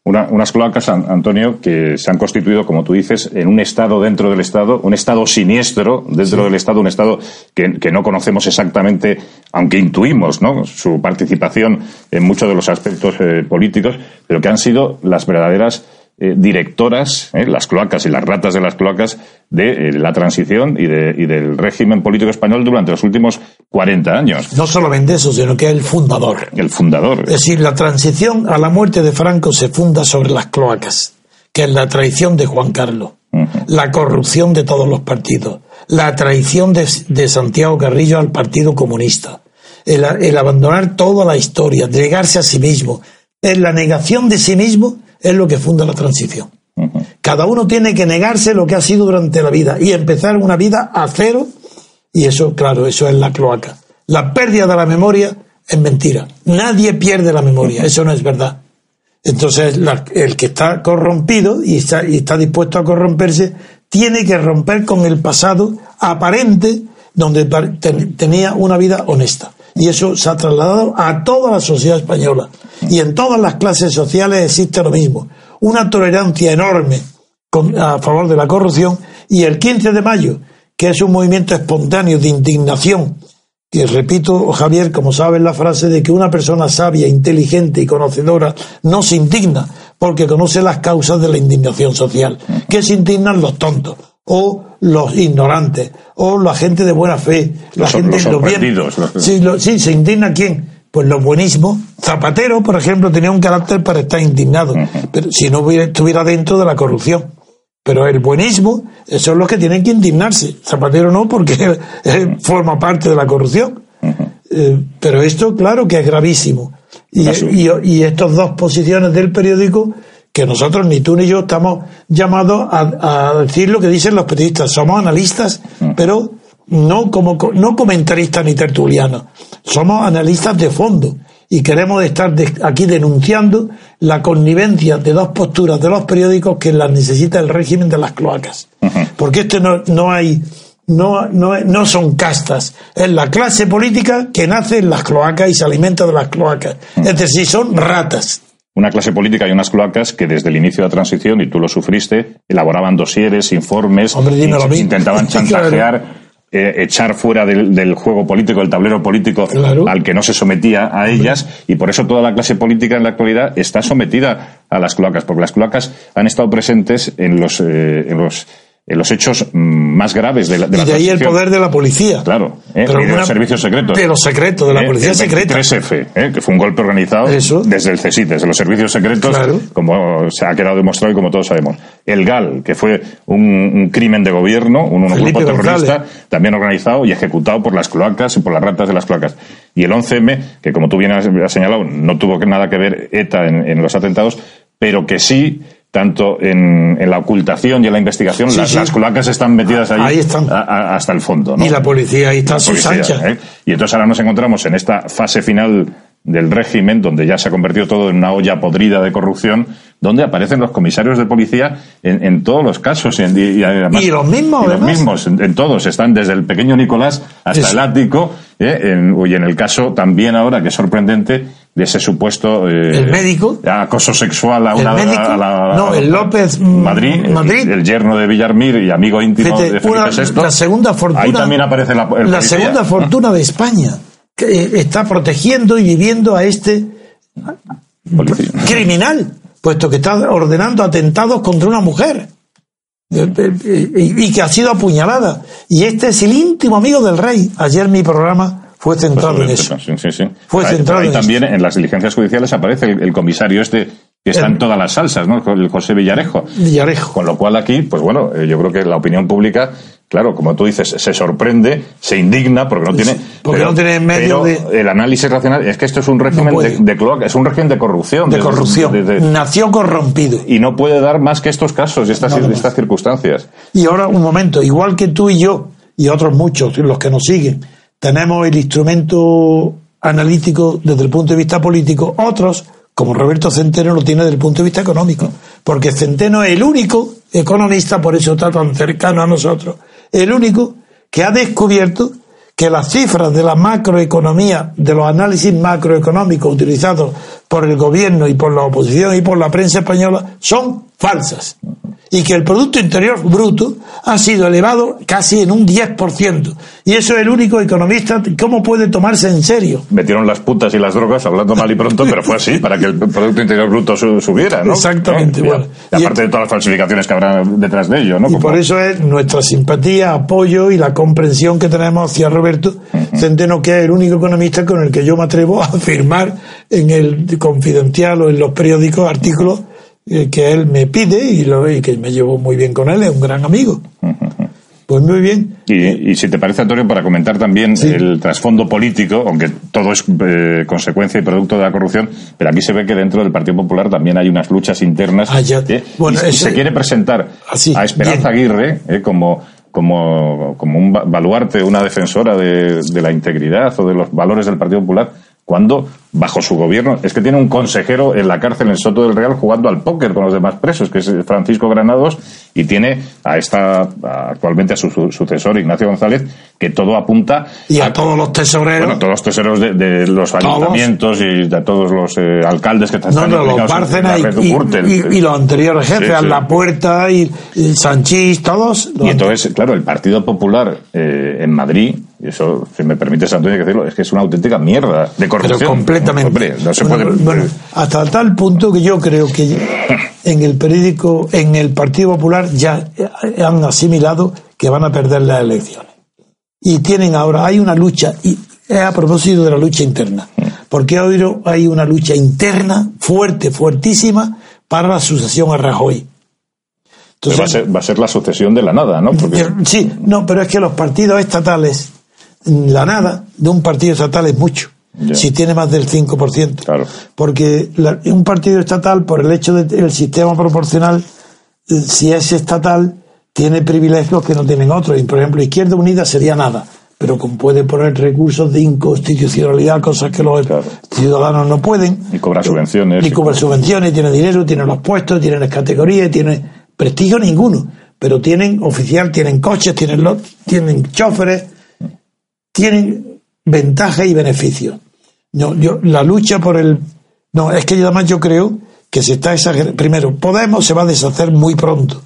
Una- unas cloacas, An- Antonio, que se han constituido, como tú dices, en un Estado dentro del Estado, un Estado siniestro dentro del Estado, un Estado que, que no conocemos exactamente, aunque intuimos ¿no? su participación en muchos de los aspectos eh, políticos, pero que han sido las verdaderas eh, directoras, eh, las cloacas y las ratas de las cloacas de eh, la transición y, de- y del régimen político español durante los últimos 40 años. No solamente eso, sino que es el fundador. El fundador. Es decir, la transición a la muerte de Franco se funda sobre las cloacas, que es la traición de Juan Carlos, la corrupción de todos los partidos, la traición de, de Santiago Carrillo al Partido Comunista, el, el abandonar toda la historia, negarse a sí mismo. Es la negación de sí mismo es lo que funda la transición. Cada uno tiene que negarse lo que ha sido durante la vida y empezar una vida a cero y eso, claro, eso es la cloaca. La pérdida de la memoria es mentira. Nadie pierde la memoria, eso no es verdad. Entonces, la- el que está corrompido y está, y está dispuesto a corromperse, tiene que romper con el pasado aparente donde ten- tenía una vida honesta. Y eso se ha trasladado a toda la sociedad española. Y en todas las clases sociales existe lo mismo. Una tolerancia enorme a favor de la corrupción. Y el 15 de mayo, que es un movimiento espontáneo de indignación que repito, Javier, como sabes la frase de que una persona sabia, inteligente y conocedora no se indigna porque conoce las causas de la indignación social. Que se indignan los tontos o los ignorantes o la gente de buena fe, la Los- gente los los bien- Sí, lo- sí, se indigna quién? Pues los buenísimos. Zapatero, por ejemplo, tenía un carácter para estar indignado, pero si no hubiera- estuviera dentro de la corrupción. Pero el buenismo, son los que tienen que indignarse. Zapatero no, porque forma parte de la corrupción. Eh, pero esto, claro que es gravísimo. Y, y estas dos posiciones del periódico, que nosotros, ni tú ni yo, estamos llamados a, a decir lo que dicen los periodistas. Somos analistas, pero no como co- no comentaristas ni tertulianos. Somos analistas de fondo. Y queremos estar de- aquí denunciando la connivencia de dos posturas de los periódicos que las necesita el régimen de las cloacas. Porque este no, no hay, no, no, no son castas. Es la clase política que nace en las cloacas y se alimenta de las cloacas. Es decir, son ratas. Una clase política y unas cloacas que desde el inicio de la transición, y tú lo sufriste, elaboraban dosieres, informes, Hombre, intentaban Claro. chantajear, eh, echar fuera del, del juego político, del tablero político, Claro. al que no se sometía a ellas, y por eso toda la clase política en la actualidad está sometida a las cloacas, porque las cloacas han estado presentes en los, eh, en los, los hechos mm, más graves de la, de y de ahí el poder de la policía. Claro, ¿eh? Pero y de una- los servicios secretos. De los secretos, de la ¿Eh? policía el secreta. 23F, ¿eh? que fue un golpe organizado Eso. desde el CSIC, desde los servicios secretos, Claro. como se ha quedado demostrado y como todos sabemos. El GAL, que fue un, un crimen de gobierno, un, grupo terrorista, González. también organizado y ejecutado por las cloacas y por las ratas de las cloacas. Y el 11M, que como tú bien has, señalado, no tuvo nada que ver ETA en, en los atentados, pero que sí tanto en, en la ocultación y en la investigación, Sí, las, sí. las cloacas están metidas ahí, Ahí están. a- a- hasta el fondo. ¿no? Y la policía ahí está sus. ¿eh? Y entonces ahora nos encontramos en esta fase final del régimen, donde ya se ha convertido todo en una olla podrida de corrupción, donde aparecen los comisarios de policía en, en todos los casos. Y, en- y además- Y los mismos, y los mismos, en, todos. Están desde el pequeño Nicolás hasta el ático. ¿eh? Y en el caso también ahora, que es sorprendente, de ese supuesto eh, El médico. acoso sexual a El una médico. a la- No, el López, mm, Madrid, el- Madrid. El, yerno de Villarmir y amigo íntimo Fíjate, de Felipe una- VI. la segunda fortuna. Ahí también aparece la, el la segunda fortuna de España, que eh, está protegiendo y viviendo a este Policía. criminal, puesto que está ordenando atentados contra una mujer Eh, eh, y, y que ha sido apuñalada. Y este es el íntimo amigo del rey. Ayer mi programa fue centrado en eso. Sí, sí, sí. Fue Ahí- centrado ahí también en las diligencias judiciales aparece el, el comisario este que está El- en todas las salsas, ¿no? El José Villarejo. Villarejo. Con lo cual aquí, pues bueno, eh, yo creo que la opinión pública, claro, como tú dices, se sorprende, se indigna porque no tiene... porque no tiene medio pero de- el análisis racional es que esto es un régimen de, de cloaca, es un régimen de corrupción. De corrupción. de- Nació corrompido. y no puede dar más que estos casos y estas circunstancias. Y ahora un momento, igual que tú y yo, y otros muchos, los que nos siguen, tenemos el instrumento analítico desde el punto de vista político, otros, como Roberto Centeno, lo tiene desde el punto de vista económico, porque Centeno es el único economista, por eso está tan cercano a nosotros, el único que ha descubierto que las cifras de la macroeconomía, de los análisis macroeconómicos utilizados por el gobierno y por la oposición y por la prensa española son falsas. Y que el Producto Interior Bruto ha sido elevado casi en un 10%. Y eso es el único economista, ¿cómo puede tomarse en serio? Metieron las putas y las drogas, hablando mal y pronto, pero fue así, para que el Producto Interior Bruto su- subiera, ¿no? Exactamente, ¿Eh? bueno. Y aparte de todas las falsificaciones que habrá detrás de ello, ¿no? Y Como- por eso es nuestra simpatía, apoyo y la comprensión que tenemos hacia Roberto Centeno, que es el único economista con el que yo me atrevo a afirmar en el confidencial o en los periódicos artículos que él me pide y, lo, y que me llevo muy bien con él, es un gran amigo. Pues muy bien. Y, y si te parece, Antonio, para comentar también Sí. el trasfondo político, aunque todo es eh, consecuencia y producto de la corrupción, pero aquí se ve que dentro del Partido Popular también hay unas luchas internas. Ah, ya. ¿eh? Bueno, y, se quiere presentar Así, a Esperanza Aguirre eh, como, como, como un ba- baluarte, una defensora de, de la integridad o de los valores del Partido Popular, cuando bajo su gobierno es que tiene un consejero en la cárcel en Soto del Real jugando al póker con los demás presos, que es Francisco Granados, y tiene a esta actualmente a su, su- sucesor Ignacio González, que todo apunta Y a todos los tesoreros. bueno, todos los tesoreros de, de los ayuntamientos y a todos los eh, alcaldes que están No, no, los Bárcenas y, y- y los anteriores jefes, Sí, sí. a La Puerta y, y Sanchís, todos. Y entonces, claro, el Partido Popular eh, en Madrid Y eso, si me permites, Antonio, que decirlo, es que es una auténtica mierda de corrupción. Pero completamente. Hombre, no se Bueno, puede... bueno, hasta tal punto que yo creo que en el periódico, en el Partido Popular ya han asimilado que van a perder las elecciones. Y tienen ahora, hay una lucha, y es a propósito de la lucha interna, porque hoy hay una lucha interna fuerte, fuertísima, para la sucesión a Rajoy. Pero va, a ser, va a ser la sucesión de la nada, ¿no? Porque Sí, no, pero es que los partidos estatales, la nada de un partido estatal es mucho, si tiene más del 5%. Claro. Porque la- un partido estatal, por el hecho del sistema proporcional, eh, si es estatal, tiene privilegios que no tienen otros. Y, por ejemplo, Izquierda Unida sería nada, pero como puede poner recursos de inconstitucionalidad, cosas que los Claro. ciudadanos no pueden. Y cobrar subvenciones. Y cobra subvenciones, tiene dinero, tiene los puestos, tiene las categorías, tiene prestigio ninguno. Pero tienen oficial, tienen coches, tienen, los, tienen choferes, tienen ventajas y beneficios. No, yo, la lucha por el. No, es que yo, además yo creo que se está exagerando. Primero, Podemos se va a deshacer muy pronto.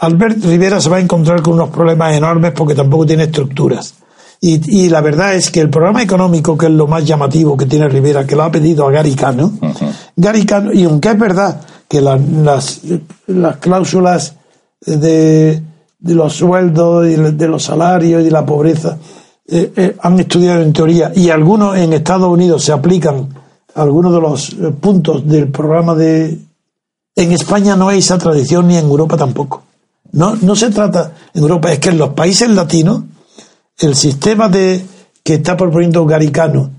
Albert Rivera se va a encontrar con unos problemas enormes porque tampoco tiene estructuras. Y, y la verdad es que el programa económico, que es lo más llamativo que tiene Rivera, que lo ha pedido a Gary Cano, Gary Cano, y aunque es verdad que la- las, las cláusulas de, de los sueldos y de los salarios y de la pobreza eh, eh, han estudiado en teoría y algunos en Estados Unidos se aplican algunos de los eh, puntos del programa de... En España no hay esa tradición ni en Europa tampoco. No, no se trata en Europa, es que en los países latinos el sistema de que está proponiendo Garicano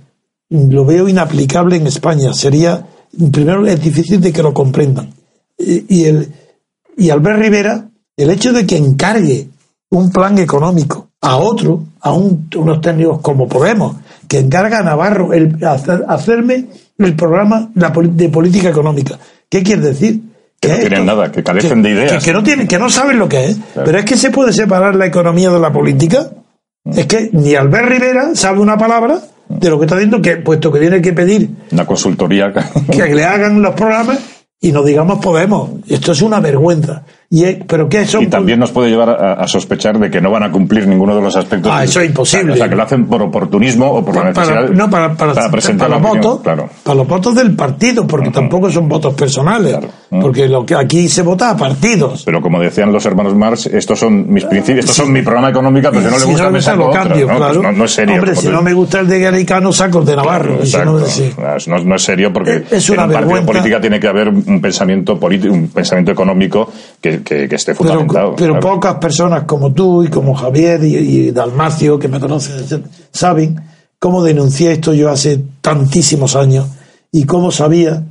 lo veo inaplicable en España. Sería, primero, es difícil de que lo comprendan. Y, y el, y Albert Rivera, el hecho de que encargue un plan económico a otro, a un- unos técnicos como Podemos, que encarga a Navarro el hacer- hacerme el programa de política económica. ¿Qué quiere decir? Que no tienen esto? nada, que carecen de ideas. Que, que no tienen, que no saben lo que es. Claro. Pero es que se puede separar la economía de la política. Es que ni Albert Rivera sabe una palabra de lo que está diciendo, que puesto que tiene que pedir Una consultoría. que le hagan los programas y no digamos Podemos. Esto es una vergüenza. Y es- pero qué son Y también nos puede llevar a, a sospechar de que no van a cumplir ninguno de los aspectos. Ah, eso es imposible. O sea, que lo hacen por oportunismo o por la para, necesidad. no, para, para, presentar para la los votos, Claro. para los votos del partido, porque tampoco son votos personales, Claro. Mm. porque lo que aquí se vota a partidos. Pero como decían los hermanos Marx, estos son mis principios, estos son mi programa económico, pero si no le Si gusta, no me saco lo otro, cambio, ¿no? Pues claro. no, no es serio. Hombre, si no me gusta el de Garicano, saco el de Navarro. Claro, no- sí. No, no es serio porque Es- es en una un partido vergüenza. política tiene que haber un pensamiento un pensamiento económico que, que- que esté Pero, fundamentado. pero claro. pocas personas como tú y como Javier y, y Dalmacio, que me conocen, saben cómo denuncié esto yo hace tantísimos años y cómo sabía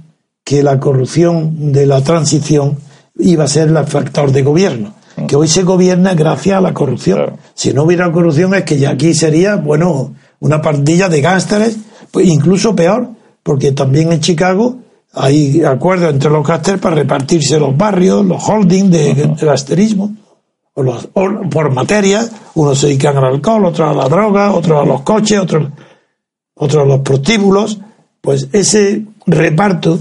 que la corrupción de la transición iba a ser el factor de gobierno. Que hoy se gobierna gracias a la corrupción. Claro. Si no hubiera corrupción es que ya aquí sería, bueno, una pandilla de gángsteres, pues incluso peor, porque también en Chicago hay acuerdos entre los gángsteres para repartirse los barrios, los holdings de, del asterismo, o los, o por materia, unos se dedican al alcohol, otros a la droga, otros a los coches, otros, otros a los prostíbulos, pues ese reparto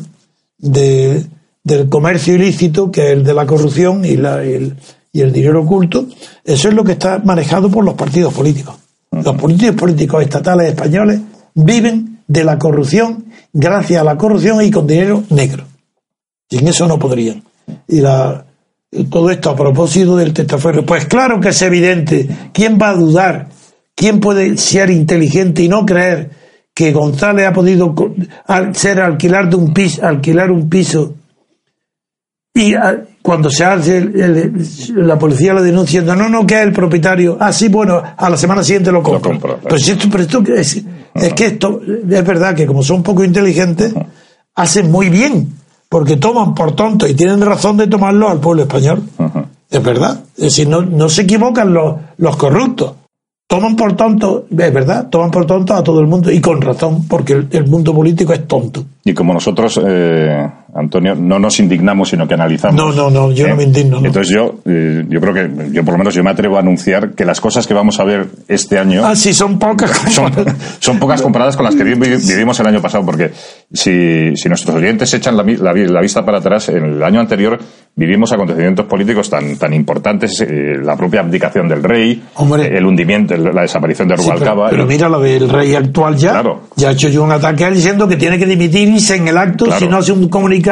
de, del comercio ilícito, que es el de la corrupción y, la, y el, y el dinero oculto, eso es lo que está manejado por los partidos políticos. Los partidos políticos estatales españoles viven de la corrupción gracias a la corrupción y con dinero negro. Sin eso no podrían. Y la, todo esto a propósito del testaferro. Pues claro que es evidente. ¿Quién va a dudar? ¿Quién puede ser inteligente y no creer que González ha podido ser alquilar de un piso, alquilar un piso y cuando se hace el- el- la policía lo denuncia no no no que es el propietario ah sí bueno a la semana siguiente lo compra, compra, claro. pero, si esto, pero esto es, es que esto es verdad que como son poco inteligentes hacen muy bien porque toman por tonto y tienen razón de tomarlo al pueblo español. Es verdad. Es decir no, no se equivocan los, los corruptos. Toman por tonto es verdad toman por tonto a todo el mundo y con razón porque el, el mundo político es tonto. Y como nosotros, eh, Antonio, no nos indignamos, sino que analizamos. No, no, no, yo no me indigno, no. Entonces yo, eh, yo creo que, yo por lo menos yo me atrevo a anunciar que las cosas que vamos a ver este año Ah, sí, son pocas. son, son pocas comparadas con las que vi- vivimos el año pasado, porque si, si nuestros oyentes echan la, la vi- la vista para atrás, en el año anterior vivimos acontecimientos políticos tan, tan importantes, eh, la propia abdicación del rey, Hombre. eh, el hundimiento, la desaparición de Sí, pero, Rubalcaba. pero el- mira lo del rey actual ya. Claro. Ya ha hecho yo un ataque diciendo que tiene que dimitirse en el acto Claro. si no hace un comunicado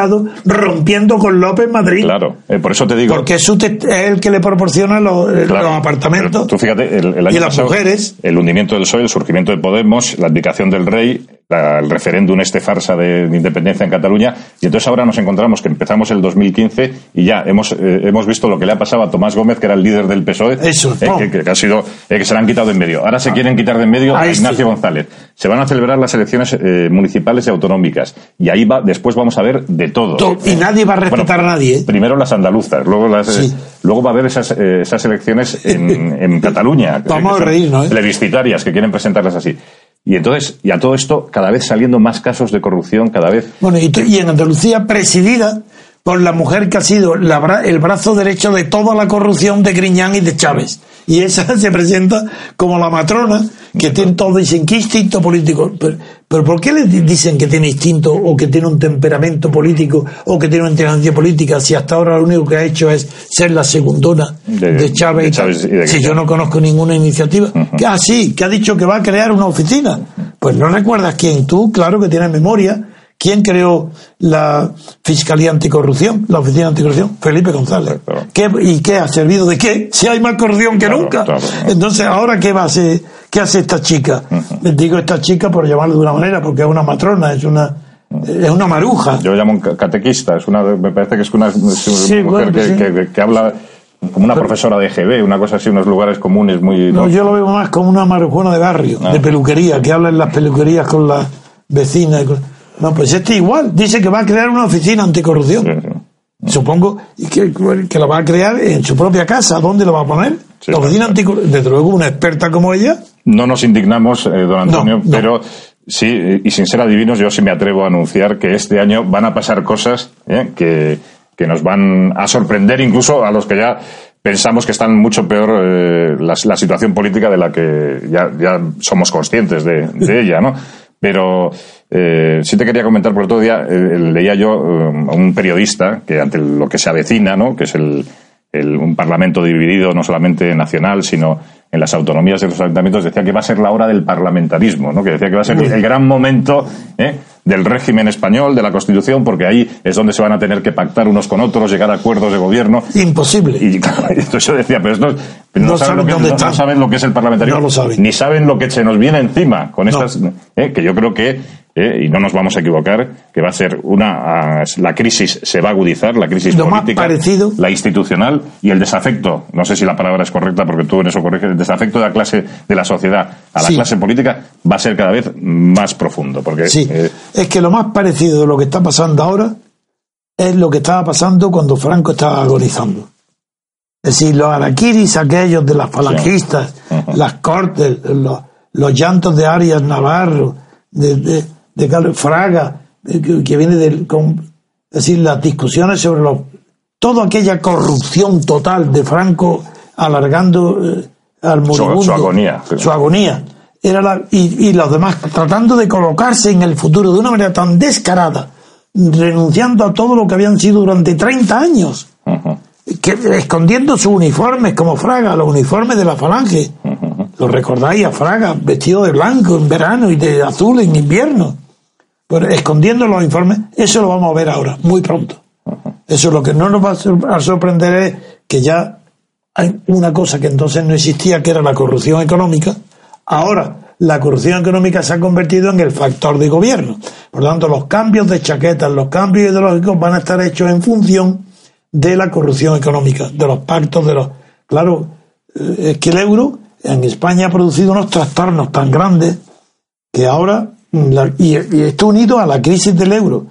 rompiendo con López Madrid. Claro, eh, por eso te digo. Porque es, el que le proporciona los, eh, Claro, los apartamentos. Tú fíjate, el, el año y las pasado, mujeres. el hundimiento del PSOE, el surgimiento de Podemos, la abdicación del rey, la- el referéndum este farsa de, de independencia en Cataluña, y entonces ahora nos encontramos que empezamos el 2015 y ya hemos, eh, hemos visto lo que le ha pasado a Tomás Gómez, que era el líder del PSOE, Eso, eh, que, que ha sido, eh, que se le han quitado de en medio. Ahora se quieren quitar de en medio a. Ignacio González. Se van a celebrar las elecciones eh, municipales y autonómicas, y ahí va, después vamos a ver de todo. To- y nadie va a respetar a nadie, ¿eh? Primero las andaluzas, luego las, Sí. eh, luego va a haber esas, eh, esas elecciones en, en Cataluña. Vamos a reírnos, ¿eh? Plebiscitarias, que quieren presentarlas así. Y entonces, y a todo esto, cada vez saliendo más casos de corrupción, cada vez. Bueno, y, en Andalucía presidida por la mujer que ha sido la el brazo derecho de toda la corrupción de Griñán y de Chávez. Y esa se presenta como la matrona que tiene todo, dicen, ¿qué instinto político? Pero, pero ¿por qué le di- dicen que tiene instinto o que tiene un temperamento político o que tiene una inteligencia política si hasta ahora lo único que ha hecho es ser la segundona De- de, Chávez? de y tal? Chávez y de si yo no conozco ninguna iniciativa. Que, ah, sí, que ha dicho que va a crear una oficina. Pues no recuerdas quién. Tú, claro que tienes memoria. ¿Quién creó la Fiscalía Anticorrupción, la Oficina Anticorrupción? Felipe González. Claro. ¿Qué, ¿Y qué ha servido de qué? Si hay más corrupción que Claro, nunca. claro. Entonces, ¿ahora qué va a hacer? ¿Qué hace esta chica? Les digo esta chica por llamarlo de una manera, porque es una matrona, es una, es una maruja. Yo lo llamo catequista, es una, me parece que es una, es una Sí, mujer bueno, que, sí. que- que habla como una profesora de GB, una cosa así, unos lugares comunes muy. No, ¿no? yo lo veo más como una marujona de barrio, Ah. de peluquería, que habla en las peluquerías con las vecinas. y con- No, pues este igual, dice que va a crear una oficina anticorrupción. Sí, sí. Supongo y que, que la va a crear en su propia casa. ¿Dónde la va a poner? Sí, la oficina anticorrupción. Desde luego, una experta como ella. No nos indignamos, eh, don Antonio, No, no. pero sí, y sin ser adivinos, yo sí me atrevo a anunciar que este año van a pasar cosas eh, que, que nos van a sorprender incluso a los que ya pensamos que están mucho peor eh, la, la situación política de la que ya, ya somos conscientes de, de ella, ¿no? Pero eh, sí te quería comentar, por otro día eh, leía yo eh, a un periodista que ante lo que se avecina, ¿no? Que es el, el- un parlamento dividido no solamente nacional, sino en las autonomías de los ayuntamientos, decía que va a ser la hora del parlamentarismo, ¿no? que decía que va a ser el gran momento ¿eh? Del régimen español, de la Constitución, porque ahí es donde se van a tener que pactar unos con otros, llegar a acuerdos de gobierno. Imposible. Y claro, entonces yo decía, pero estos no, No saben, saben lo que, dónde no saben lo que es el parlamentarismo, No lo saben. ni saben lo que se nos viene encima con estas, ¿eh? que yo creo que eh, y no nos vamos a equivocar, que va a ser una. la crisis se va a agudizar, la crisis Lo más política, parecido- la institucional y el desafecto, no sé si la palabra es correcta porque tú en eso corriges, el desafecto de la clase, de la sociedad a la Sí. clase política va a ser cada vez más profundo. Porque, Sí, eh, es que lo más parecido de lo que está pasando ahora es lo que estaba pasando cuando Franco estaba agonizando. Es decir, los araquiris aquellos de las falangistas, las cortes, los, los llantos de Arias Navarro, de, de, de Carlos Fraga, de- que, viene del... con- es decir, las discusiones sobre los, toda aquella corrupción total de Franco alargando eh, al moribundo. su agonía. Su agonía. Era la, y, y los demás tratando de colocarse en el futuro de una manera tan descarada, renunciando a todo lo que habían sido durante 30 años, que, escondiendo sus uniformes como Fraga, los uniformes de la falange. Lo recordáis a Fraga, vestido de blanco en verano y de azul en invierno. Pero escondiendo los uniformes, eso lo vamos a ver ahora, muy pronto. Eso lo que no nos va a sor- a sorprender es que ya hay una cosa que entonces no existía, que era la corrupción económica. Ahora la corrupción económica se ha convertido en el factor de gobierno. Por lo tanto, los cambios de chaquetas, los cambios ideológicos van a estar hechos en función de la corrupción económica, de los pactos, de los... Claro, eh, es que el euro en España ha producido unos trastornos tan grandes que ahora, la- y, y esto unido a la crisis del euro,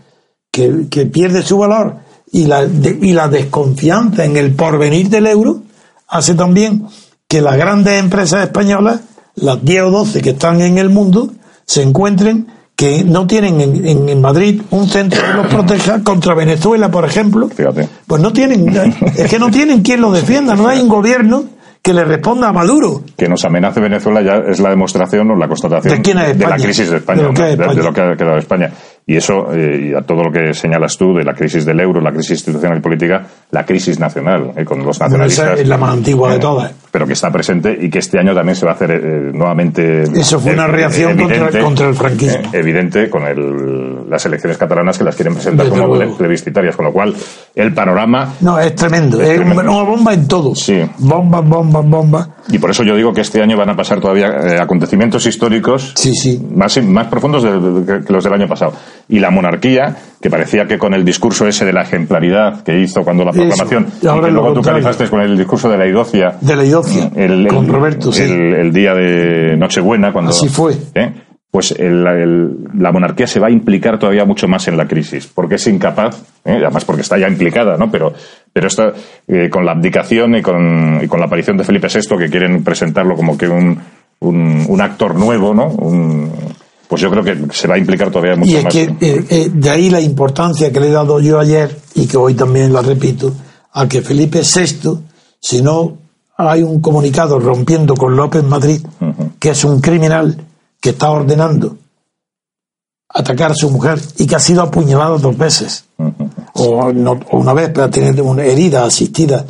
que, que pierde su valor, y la, de- y la desconfianza en el porvenir del euro, hace también que las grandes empresas españolas, las 10 o 12 que están en el mundo, se encuentren que no tienen en, en- en Madrid un centro que los proteja contra Venezuela, por ejemplo. Fíjate. Pues no tienen, es que no tienen quien lo defienda, no hay un gobierno que le responda a Maduro. Que nos amenace Venezuela ya es la demostración o la constatación ¿De quién es la crisis de España, De lo que ¿no? es de, España. de lo que ha quedado España. Y eso, eh, y a todo lo que señalas tú, de la crisis del euro, la crisis institucional y política, la crisis nacional, eh, con los Bueno, nacionalistas. esa es la más antigua de eh, todas. Pero que está presente y que este año también se va a hacer eh, nuevamente. Eso fue una reacción contra- contra el franquismo. eh, evidente con el- las elecciones catalanas que las quieren presentar Desde como luego. plebiscitarias, con lo cual el panorama No, es tremendo, es, tremendo. una bomba en todo. Sí. Bomba, bomba, bomba. Y por eso yo digo que este año van a pasar todavía eh, acontecimientos históricos Sí, sí. más, más profundos de- que los del año pasado. Y la monarquía, que parecía que con el discurso ese de la ejemplaridad que hizo cuando la Eso. proclamación, Y ahora que luego tú calificaste con el discurso de la idocia, De la idocia, el, con el- Roberto, sí. el, el día de Nochebuena, cuando. Así fue. ¿eh? Pues el- el- la monarquía se va a implicar todavía mucho más en la crisis, porque es incapaz, ¿eh? además porque está ya implicada, ¿no? Pero, pero está, eh, con la abdicación y con, y con la aparición de Felipe VI, que quieren presentarlo como que un, un, un actor nuevo, ¿no? Un- pues yo creo que se va a implicar todavía mucho Y es más. que eh, eh, de ahí la importancia que le he dado yo ayer, y que hoy también la repito, a que Felipe VI, si no hay un comunicado rompiendo con López Madrid, que es un criminal que está ordenando atacar a su mujer y que ha sido apuñalado dos veces, o, no- o una vez para tener una herida asistida,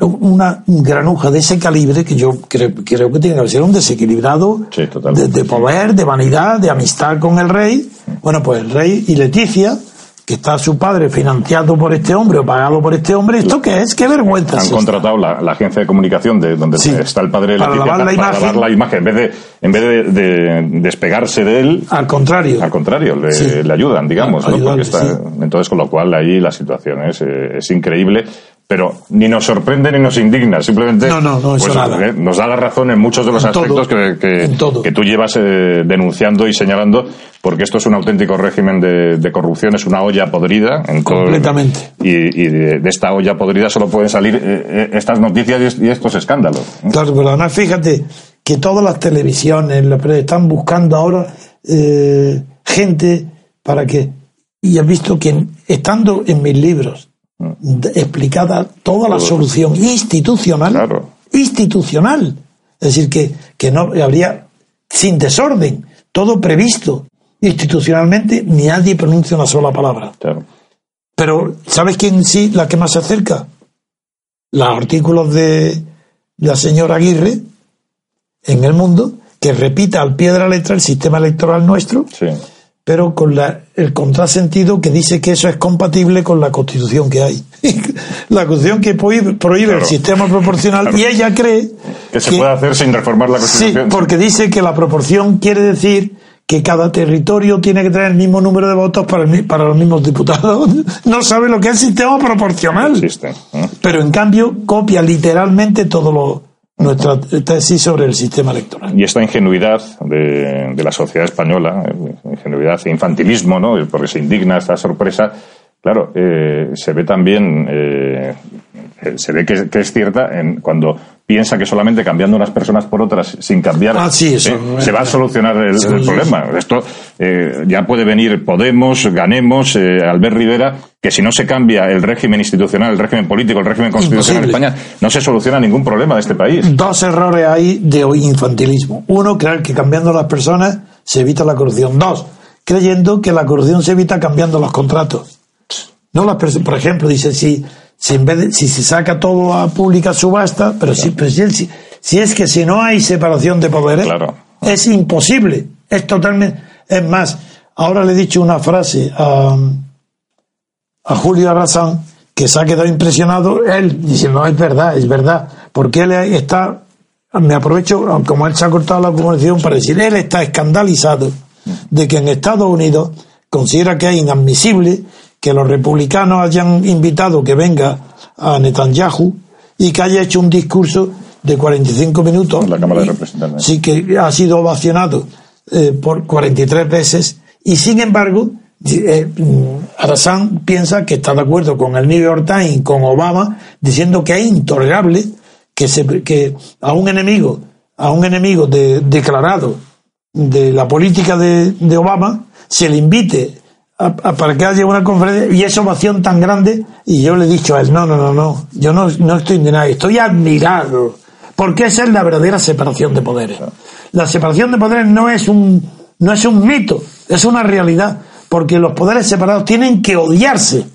una granuja de ese calibre que yo creo, creo que tiene que ser un desequilibrado Sí, de, de poder, de vanidad, de amistad con el rey. Bueno, pues el rey y Leticia, que está su padre financiado por este hombre o pagado por este hombre, ¿esto qué es? ¿Qué vergüenza Han es contratado la, la agencia de comunicación de donde Sí. está el padre de Para Leticia lavar la para imagen. lavar la imagen. En vez de, en vez de, de despegarse de él, Al contrario. Al contrario, le, Sí. le ayudan, digamos. A- ¿no? Porque ayudarle, está- Entonces, con lo cual, ahí la situación es, eh, es increíble. Pero ni nos sorprende ni nos indigna, simplemente No, no, no, eso pues, nada. eh, nos da la razón en muchos de los En todo, aspectos que, que- todo. que tú llevas eh, denunciando y señalando, porque esto es un auténtico régimen de, de corrupción, es una olla podrida. En todo- Completamente. y y de, de esta olla podrida solo pueden salir eh, eh, estas noticias y es- y estos escándalos. Claro, pero además fíjate que todas las televisiones están buscando ahora eh, gente para que. Y has visto que estando en mis libros explicada toda la solución institucional, Claro. institucional, es decir, que, que no habría sin desorden, todo previsto institucionalmente, ni nadie pronuncia una sola palabra. Claro. Pero, ¿sabes quién sí, la que más se acerca? Los artículos de la señora Aguirre en el mundo, que repita al pie de la letra el sistema electoral nuestro, Sí. Pero con la, el contrasentido que dice que eso es compatible con la constitución que hay. la constitución que prohíbe, prohíbe el sistema proporcional Claro. y ella cree Que se puede hacer sin reformar la Sí, Constitución. porque dice que la proporción quiere decir que cada territorio tiene que tener el mismo número de votos para, el para los mismos diputados. No sabe lo que es sistema proporcional. Existe. ¿eh? Pero en cambio copia literalmente todo lo nuestra tesis sobre el sistema electoral. Y esta ingenuidad de, de la sociedad española, eh, ingenuidad e infantilismo, ¿no? Porque se indigna esta sorpresa, claro, eh, se ve también, eh, se ve que, que es cierta en cuando piensa que solamente cambiando unas personas por otras sin cambiar Ah, sí, eso, eh, eh, se va a solucionar el, sí, el sí. problema. Esto eh, ya puede venir Podemos, Ganemos, eh, Albert Rivera, que si no se cambia el régimen institucional, el régimen político, el régimen constitucional en. España, no se soluciona ningún problema de este país. Dos errores hay de hoy infantilismo. Uno, creer que cambiando las personas se evita la corrupción. Dos, creyendo que la corrupción se evita cambiando los contratos. No las personas, por ejemplo, dice si, si en vez de, si se saca todo a pública subasta, pero si, pero si, el- si- si es que si no hay separación de poderes, Claro. es imposible. Es totalmente, es más, ahora le he dicho una frase a, a Julio Arrazán que se ha quedado impresionado él diciendo "No, es verdad es verdad porque él está me aprovecho como él se ha cortado la comunicación para decir él está escandalizado de que en Estados Unidos considera que es inadmisible que los republicanos hayan invitado que venga a Netanyahu y que haya hecho un discurso de 45 minutos la Cámara de Representantes. sí que ha sido ovacionado eh, por 43 veces y sin embargo eh, mm, Arasán piensa que está de acuerdo con el New York Times con Obama diciendo que es intolerable que se que a un enemigo a un enemigo de- declarado de la política de, de Obama, se le invite para que haya una conferencia y esa ovación tan grande y yo le he dicho a él, no, no, no, no, yo no, no estoy indignado, estoy admirado, porque esa es la verdadera separación de poderes. La separación de poderes no es un, no es un mito, es una realidad, porque los poderes separados tienen que odiarse.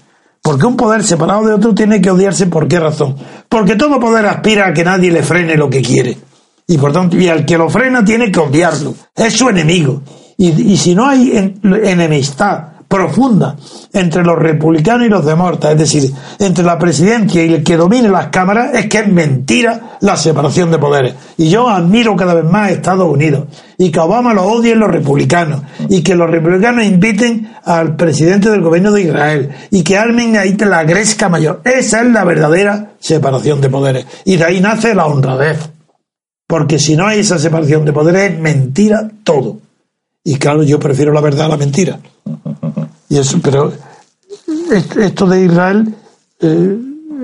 Porque un poder separado de otro tiene que odiarse, ¿por qué razón? Porque todo poder aspira a que nadie le frene lo que quiere. Y por tanto, y al que lo frena tiene que odiarlo. Es su enemigo. Y, y si no hay en- enemistad profunda entre los republicanos y los demócratas, es decir, entre la presidencia y el que domine las cámaras, es que es mentira la separación de poderes. Y yo admiro cada vez más a Estados Unidos. Y que Obama lo odien los republicanos. Y que los republicanos inviten al presidente del gobierno de Israel. Y que armen ahí la gresca mayor. Esa es la verdadera separación de poderes. Y de ahí nace la honradez. Porque si no hay esa separación de poderes, es mentira todo. Y claro, yo prefiero la verdad a la mentira. Y eso, pero est- esto de Israel eh,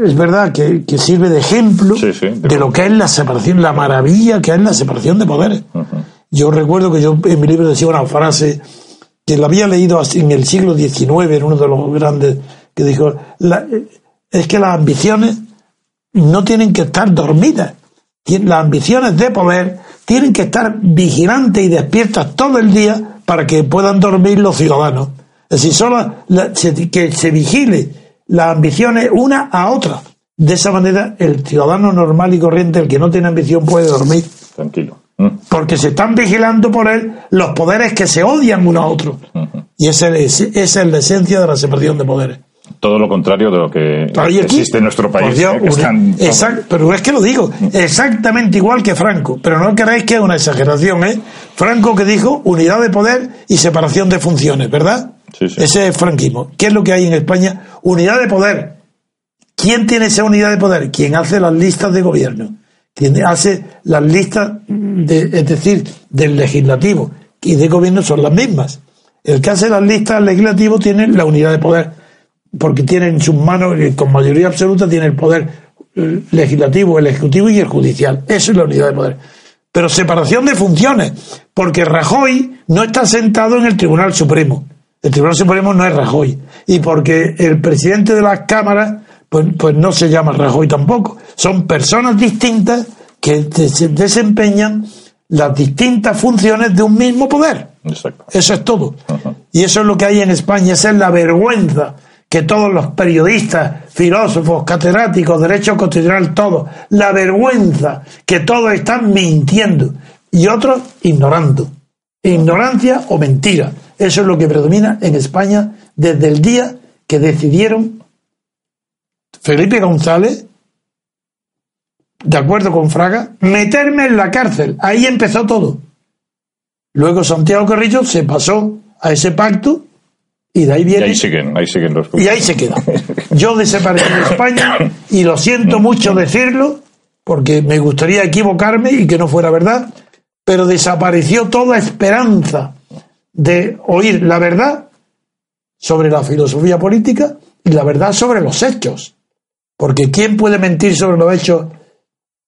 es verdad que, que sirve de ejemplo Sí, sí, de de lo que es la separación, la maravilla que es la separación de poderes. Yo recuerdo que yo en mi libro decía una frase que la había leído en el siglo XIX, en uno de los grandes, que dijo, la- es que las ambiciones no tienen que estar dormidas. Las ambiciones de poder tienen que estar vigilantes y despiertas todo el día para que puedan dormir los ciudadanos. Es decir, solo la- que se vigile las ambiciones una a otra. De esa manera, el ciudadano normal y corriente, el que no tiene ambición, puede dormir. Tranquilo. Mm. Porque se están vigilando por él los poderes que se odian uno a otro. Y esa es, esa es la esencia de la separación de poderes. Todo lo contrario de lo que aquí, existe en nuestro país. Dios, ¿eh? Que están- exact- pero es que lo digo, exactamente igual que Franco, pero no creéis que es una exageración, ¿eh? Franco que dijo unidad de poder y separación de funciones, ¿verdad? Ese es franquismo. ¿Qué es lo que hay en España? Unidad de poder. ¿Quién tiene esa unidad de poder? Quien hace las listas de gobierno, quien hace las listas, de, es decir, del legislativo y de gobierno son las mismas. El que hace las listas legislativo tiene la unidad de poder, porque tiene en sus manos, eh, con mayoría absoluta, tiene el poder eh, legislativo, el ejecutivo y el judicial. Eso es la unidad de poder. Pero separación de funciones, porque Rajoy no está sentado en el Tribunal Supremo. El Tribunal Supremo no es Rajoy. Y porque el presidente de las cámaras, pues, pues no se llama Rajoy tampoco. Son personas distintas que des- desempeñan las distintas funciones de un mismo poder. Exacto. Eso es todo. Ajá. Y eso es lo que hay en España. Esa es la vergüenza que todos los periodistas, filósofos, catedráticos, derecho constitucional, todos, la vergüenza que todos están mintiendo y otros ignorando. Ignorancia o mentira. Eso es lo que predomina en España desde el día que decidieron Felipe González, de acuerdo con Fraga, meterme en la cárcel. Ahí empezó todo. Luego Santiago Carrillo se pasó a ese pacto y de ahí Y viene ahí siguen, ahí siguen los y ahí se queda. Yo desaparecí de España y lo siento mucho decirlo porque me gustaría equivocarme y que no fuera verdad, pero desapareció toda esperanza de oír la verdad sobre la filosofía política y la verdad sobre los hechos. Porque ¿quién puede mentir sobre los hechos?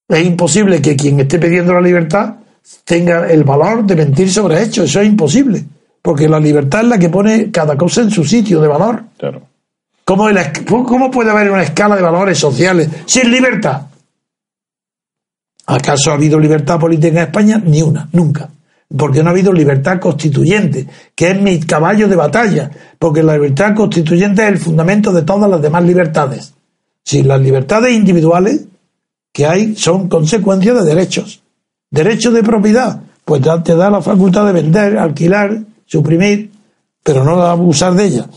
Es imposible que quien esté pidiendo la libertad tenga el valor de mentir sobre hechos. Eso es imposible. Porque la libertad es la que pone cada cosa en su sitio de valor. Claro. ¿Cómo, el- cómo puede haber una escala de valores sociales sin libertad? ¿Acaso ha habido libertad política en España? Ni una, nunca. Porque no ha habido libertad constituyente, que es mi caballo de batalla. Porque la libertad constituyente es el fundamento de todas las demás libertades. Si las libertades individuales que hay son consecuencias de derechos. Derecho de propiedad, pues te da la facultad de vender, alquilar, suprimir, pero no abusar de ella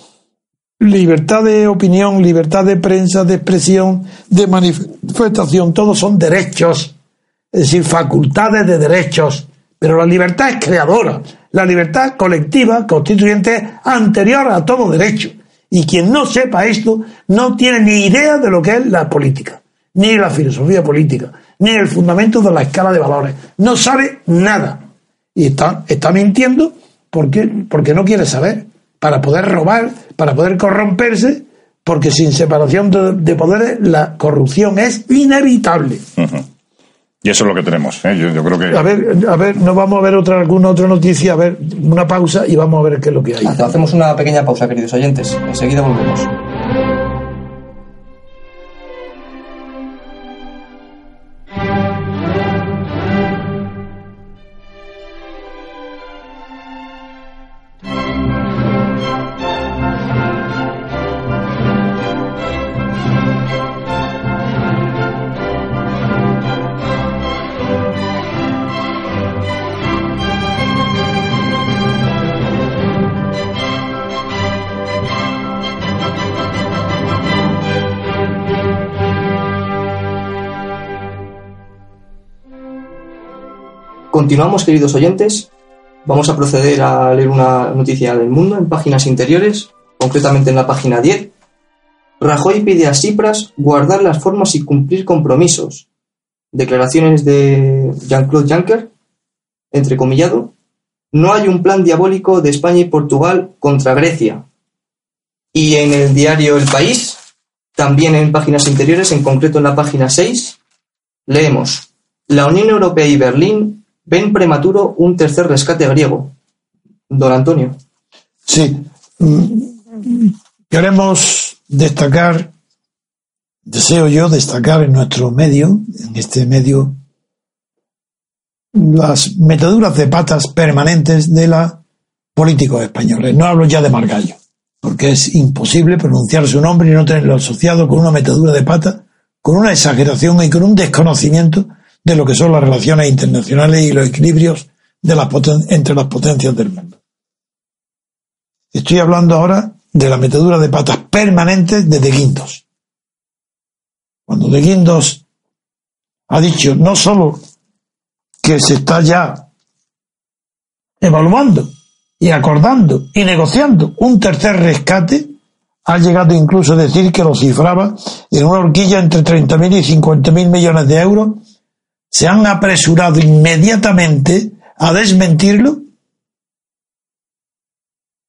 libertad de opinión, libertad de prensa, de expresión, de manifestación, todos son derechos, es decir, facultades de derechos, pero la libertad es creadora, la libertad colectiva, constituyente, anterior a todo derecho. Y quien no sepa esto no tiene ni idea de lo que es la política, ni la filosofía política, ni el fundamento de la escala de valores. No sabe nada. Y está, está mintiendo porque, porque no quiere saber. Para poder robar, para poder corromperse, porque sin separación de, de poderes la corrupción es inevitable. Y eso es lo que tenemos. ¿eh? Yo, yo creo que. A ver, a ver, no vamos a ver otra, alguna otra noticia, a ver, una pausa y vamos a ver qué es lo que hay. Hacemos una pequeña pausa, queridos oyentes. Enseguida volvemos. Continuamos, queridos oyentes. Vamos a proceder a leer una noticia del mundo en páginas interiores, concretamente en la página 10. Rajoy pide a Cipras guardar las formas y cumplir compromisos. Declaraciones de Jean-Claude Juncker, entrecomillado. No hay un plan diabólico de España y Portugal contra Grecia. Y en el diario El País, también en páginas interiores, en concreto en la página 6, leemos: La Unión Europea y Berlín ven prematuro un tercer rescate griego. Don Antonio. Sí. Mm, Queremos destacar, deseo yo destacar en nuestro medio, en este medio, las metaduras de patas permanentes de la políticos españoles. No hablo ya de Margallo, porque es imposible pronunciar su nombre y no tenerlo asociado con una metadura de pata, con una exageración y con un desconocimiento de lo que son las relaciones internacionales y los equilibrios de las entre las potencias del mundo. Estoy hablando ahora de la metedura de patas permanentes de De Guindos. Cuando De Guindos ha dicho no solo que se está ya evaluando y acordando y negociando un tercer rescate, ha llegado incluso a decir que lo cifraba en una horquilla entre 30.000 y 50.000 millones de euros, se han apresurado inmediatamente a desmentirlo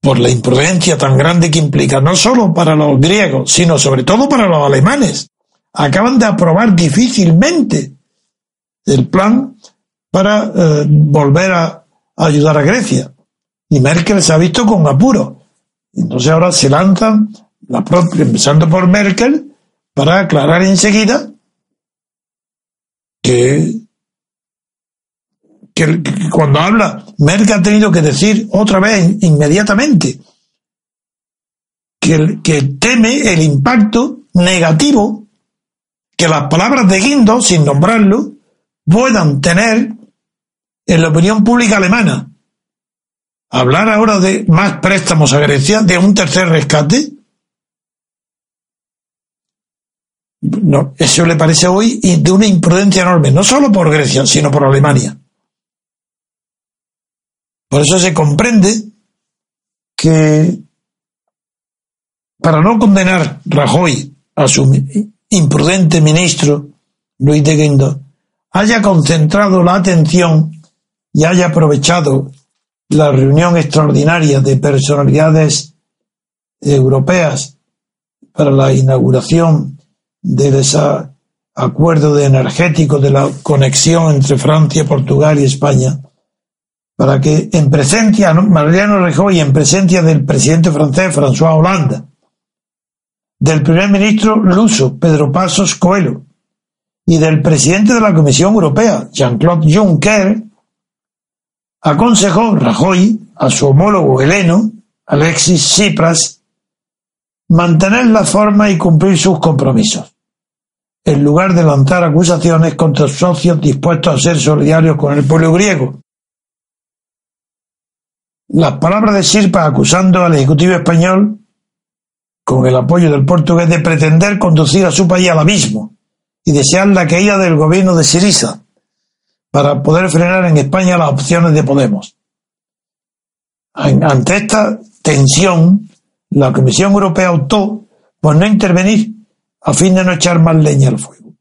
por la imprudencia tan grande que implica, no solo para los griegos, sino sobre todo para los alemanes. Acaban de aprobar difícilmente el plan para eh, volver a, ayudar a Grecia. Y Merkel se ha visto con apuro. Entonces ahora se lanzan, empezando por Merkel, para aclarar enseguida que, cuando habla, Merkel ha tenido que decir otra vez inmediatamente que, que teme el impacto negativo que las palabras de Guindos, sin nombrarlo, puedan tener en la opinión pública alemana. Hablar ahora de más préstamos a Grecia, de un tercer rescate, no, eso le parece hoy de una imprudencia enorme, no solo por Grecia, sino por Alemania. Por eso se comprende que para no condenar Rajoy a su imprudente ministro Luis de Guindos, haya concentrado la atención y haya aprovechado la reunión extraordinaria de personalidades europeas para la inauguración del ese acuerdo de energético de la conexión entre Francia, Portugal y España, para que en presencia, ¿no? Mariano Rajoy, en presencia del presidente francés François Hollande, del primer ministro luso Pedro Pasos Coelho y del presidente de la Comisión Europea, Jean-Claude Juncker, aconsejó Rajoy a su homólogo heleno, Alexis Tsipras, mantener la forma y cumplir sus compromisos, en lugar de lanzar acusaciones contra socios dispuestos a ser solidarios con el pueblo griego. Las palabras de Sirpa acusando al Ejecutivo español, con el apoyo del portugués, de pretender conducir a su país al abismo y desear la caída del gobierno de Siriza para poder frenar en España las opciones de Podemos. An- Ante esta tensión, la Comisión Europea optó por no intervenir a fin de no echar más leña al fuego.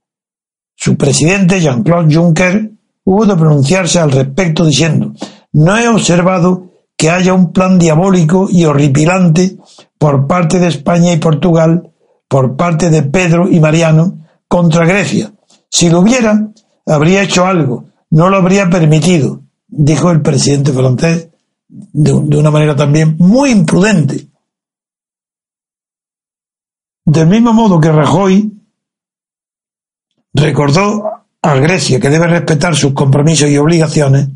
Su presidente, Jean-Claude Juncker, hubo de pronunciarse al respecto diciendo, no he observado que haya un plan diabólico y horripilante por parte de España y Portugal, por parte de Pedro y Mariano, contra Grecia. Si lo hubiera, habría hecho algo, no lo habría permitido, dijo el presidente francés de, de una manera también muy imprudente. Del mismo modo que Rajoy recordó a Grecia que debe respetar sus compromisos y obligaciones,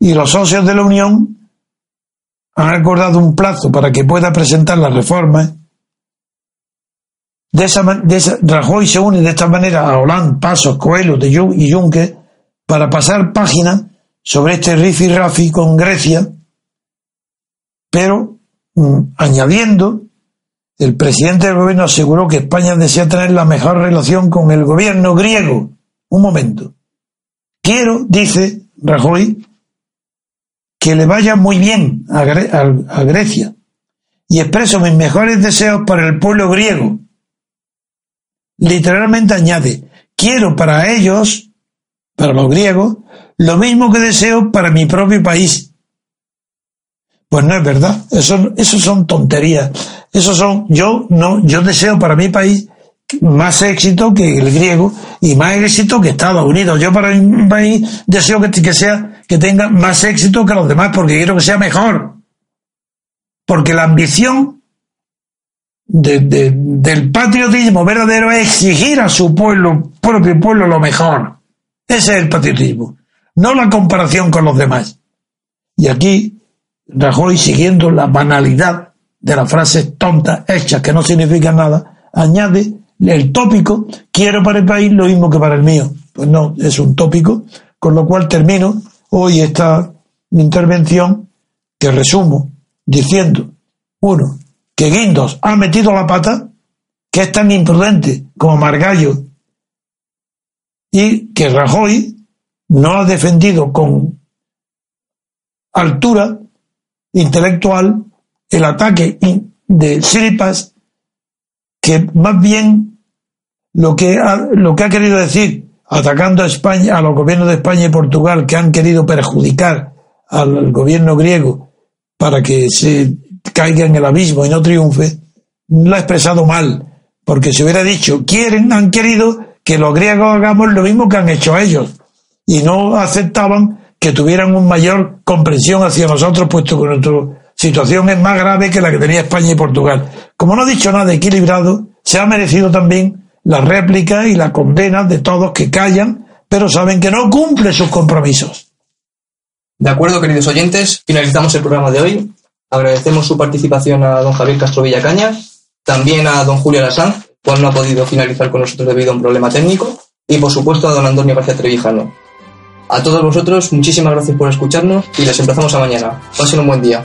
y los socios de la Unión han acordado un plazo para que pueda presentar las reformas. De esa, de Rajoy se une de esta manera a Hollande, Pasos, Coelho de y Juncker para pasar página sobre este rifi rafi con Grecia, pero mm, añadiendo el presidente del gobierno aseguró que España desea tener la mejor relación con el gobierno griego. Un momento. Quiero, dice Rajoy, que le vaya muy bien a, Grecia y expreso mis mejores deseos para el pueblo griego. Literalmente añade, quiero para ellos, para los griegos, lo mismo que deseo para mi propio país. Pues no es verdad, eso, eso son tonterías. Esos son, yo no, yo deseo para mi país más éxito que el griego y más éxito que Estados Unidos. Yo para mi país deseo que, que sea, que tenga más éxito que los demás porque quiero que sea mejor. Porque la ambición del patriotismo verdadero es exigir a su pueblo, propio pueblo, lo mejor. Ese es el patriotismo, no la comparación con los demás. Y aquí Rajoy, siguiendo la banalidad de las frases tontas, hechas, que no significan nada, añade el tópico, quiero para el país lo mismo que para el mío. Pues no, es un tópico, con lo cual termino hoy esta intervención que resumo diciendo, uno, que Guindos ha metido la pata, que es tan imprudente como Margallo, y que Rajoy no ha defendido con altura intelectual el ataque de Siripas, que más bien lo que, ha, lo que ha querido decir, atacando a España, a los gobiernos de España y Portugal que han querido perjudicar al gobierno griego para que se caiga en el abismo y no triunfe, lo ha expresado mal, porque si hubiera dicho, quieren, han querido que los griegos hagamos lo mismo que han hecho ellos, y no aceptaban que tuvieran un mayor comprensión hacia nosotros, puesto que nuestro situación es más grave que la que tenía España y Portugal. Como no ha dicho nada equilibrado, se ha merecido también la réplica y la condena de todos que callan, pero saben que no cumple sus compromisos. De acuerdo, queridos oyentes, finalizamos el programa de hoy. Agradecemos su participación a don Javier Castro Villacaña, también a don Julio Lasán, cual no ha podido finalizar con nosotros debido a un problema técnico, y por supuesto a don Antonio García Trevijano. A todos vosotros, muchísimas gracias por escucharnos y les emplazamos a mañana. Pasen un buen día.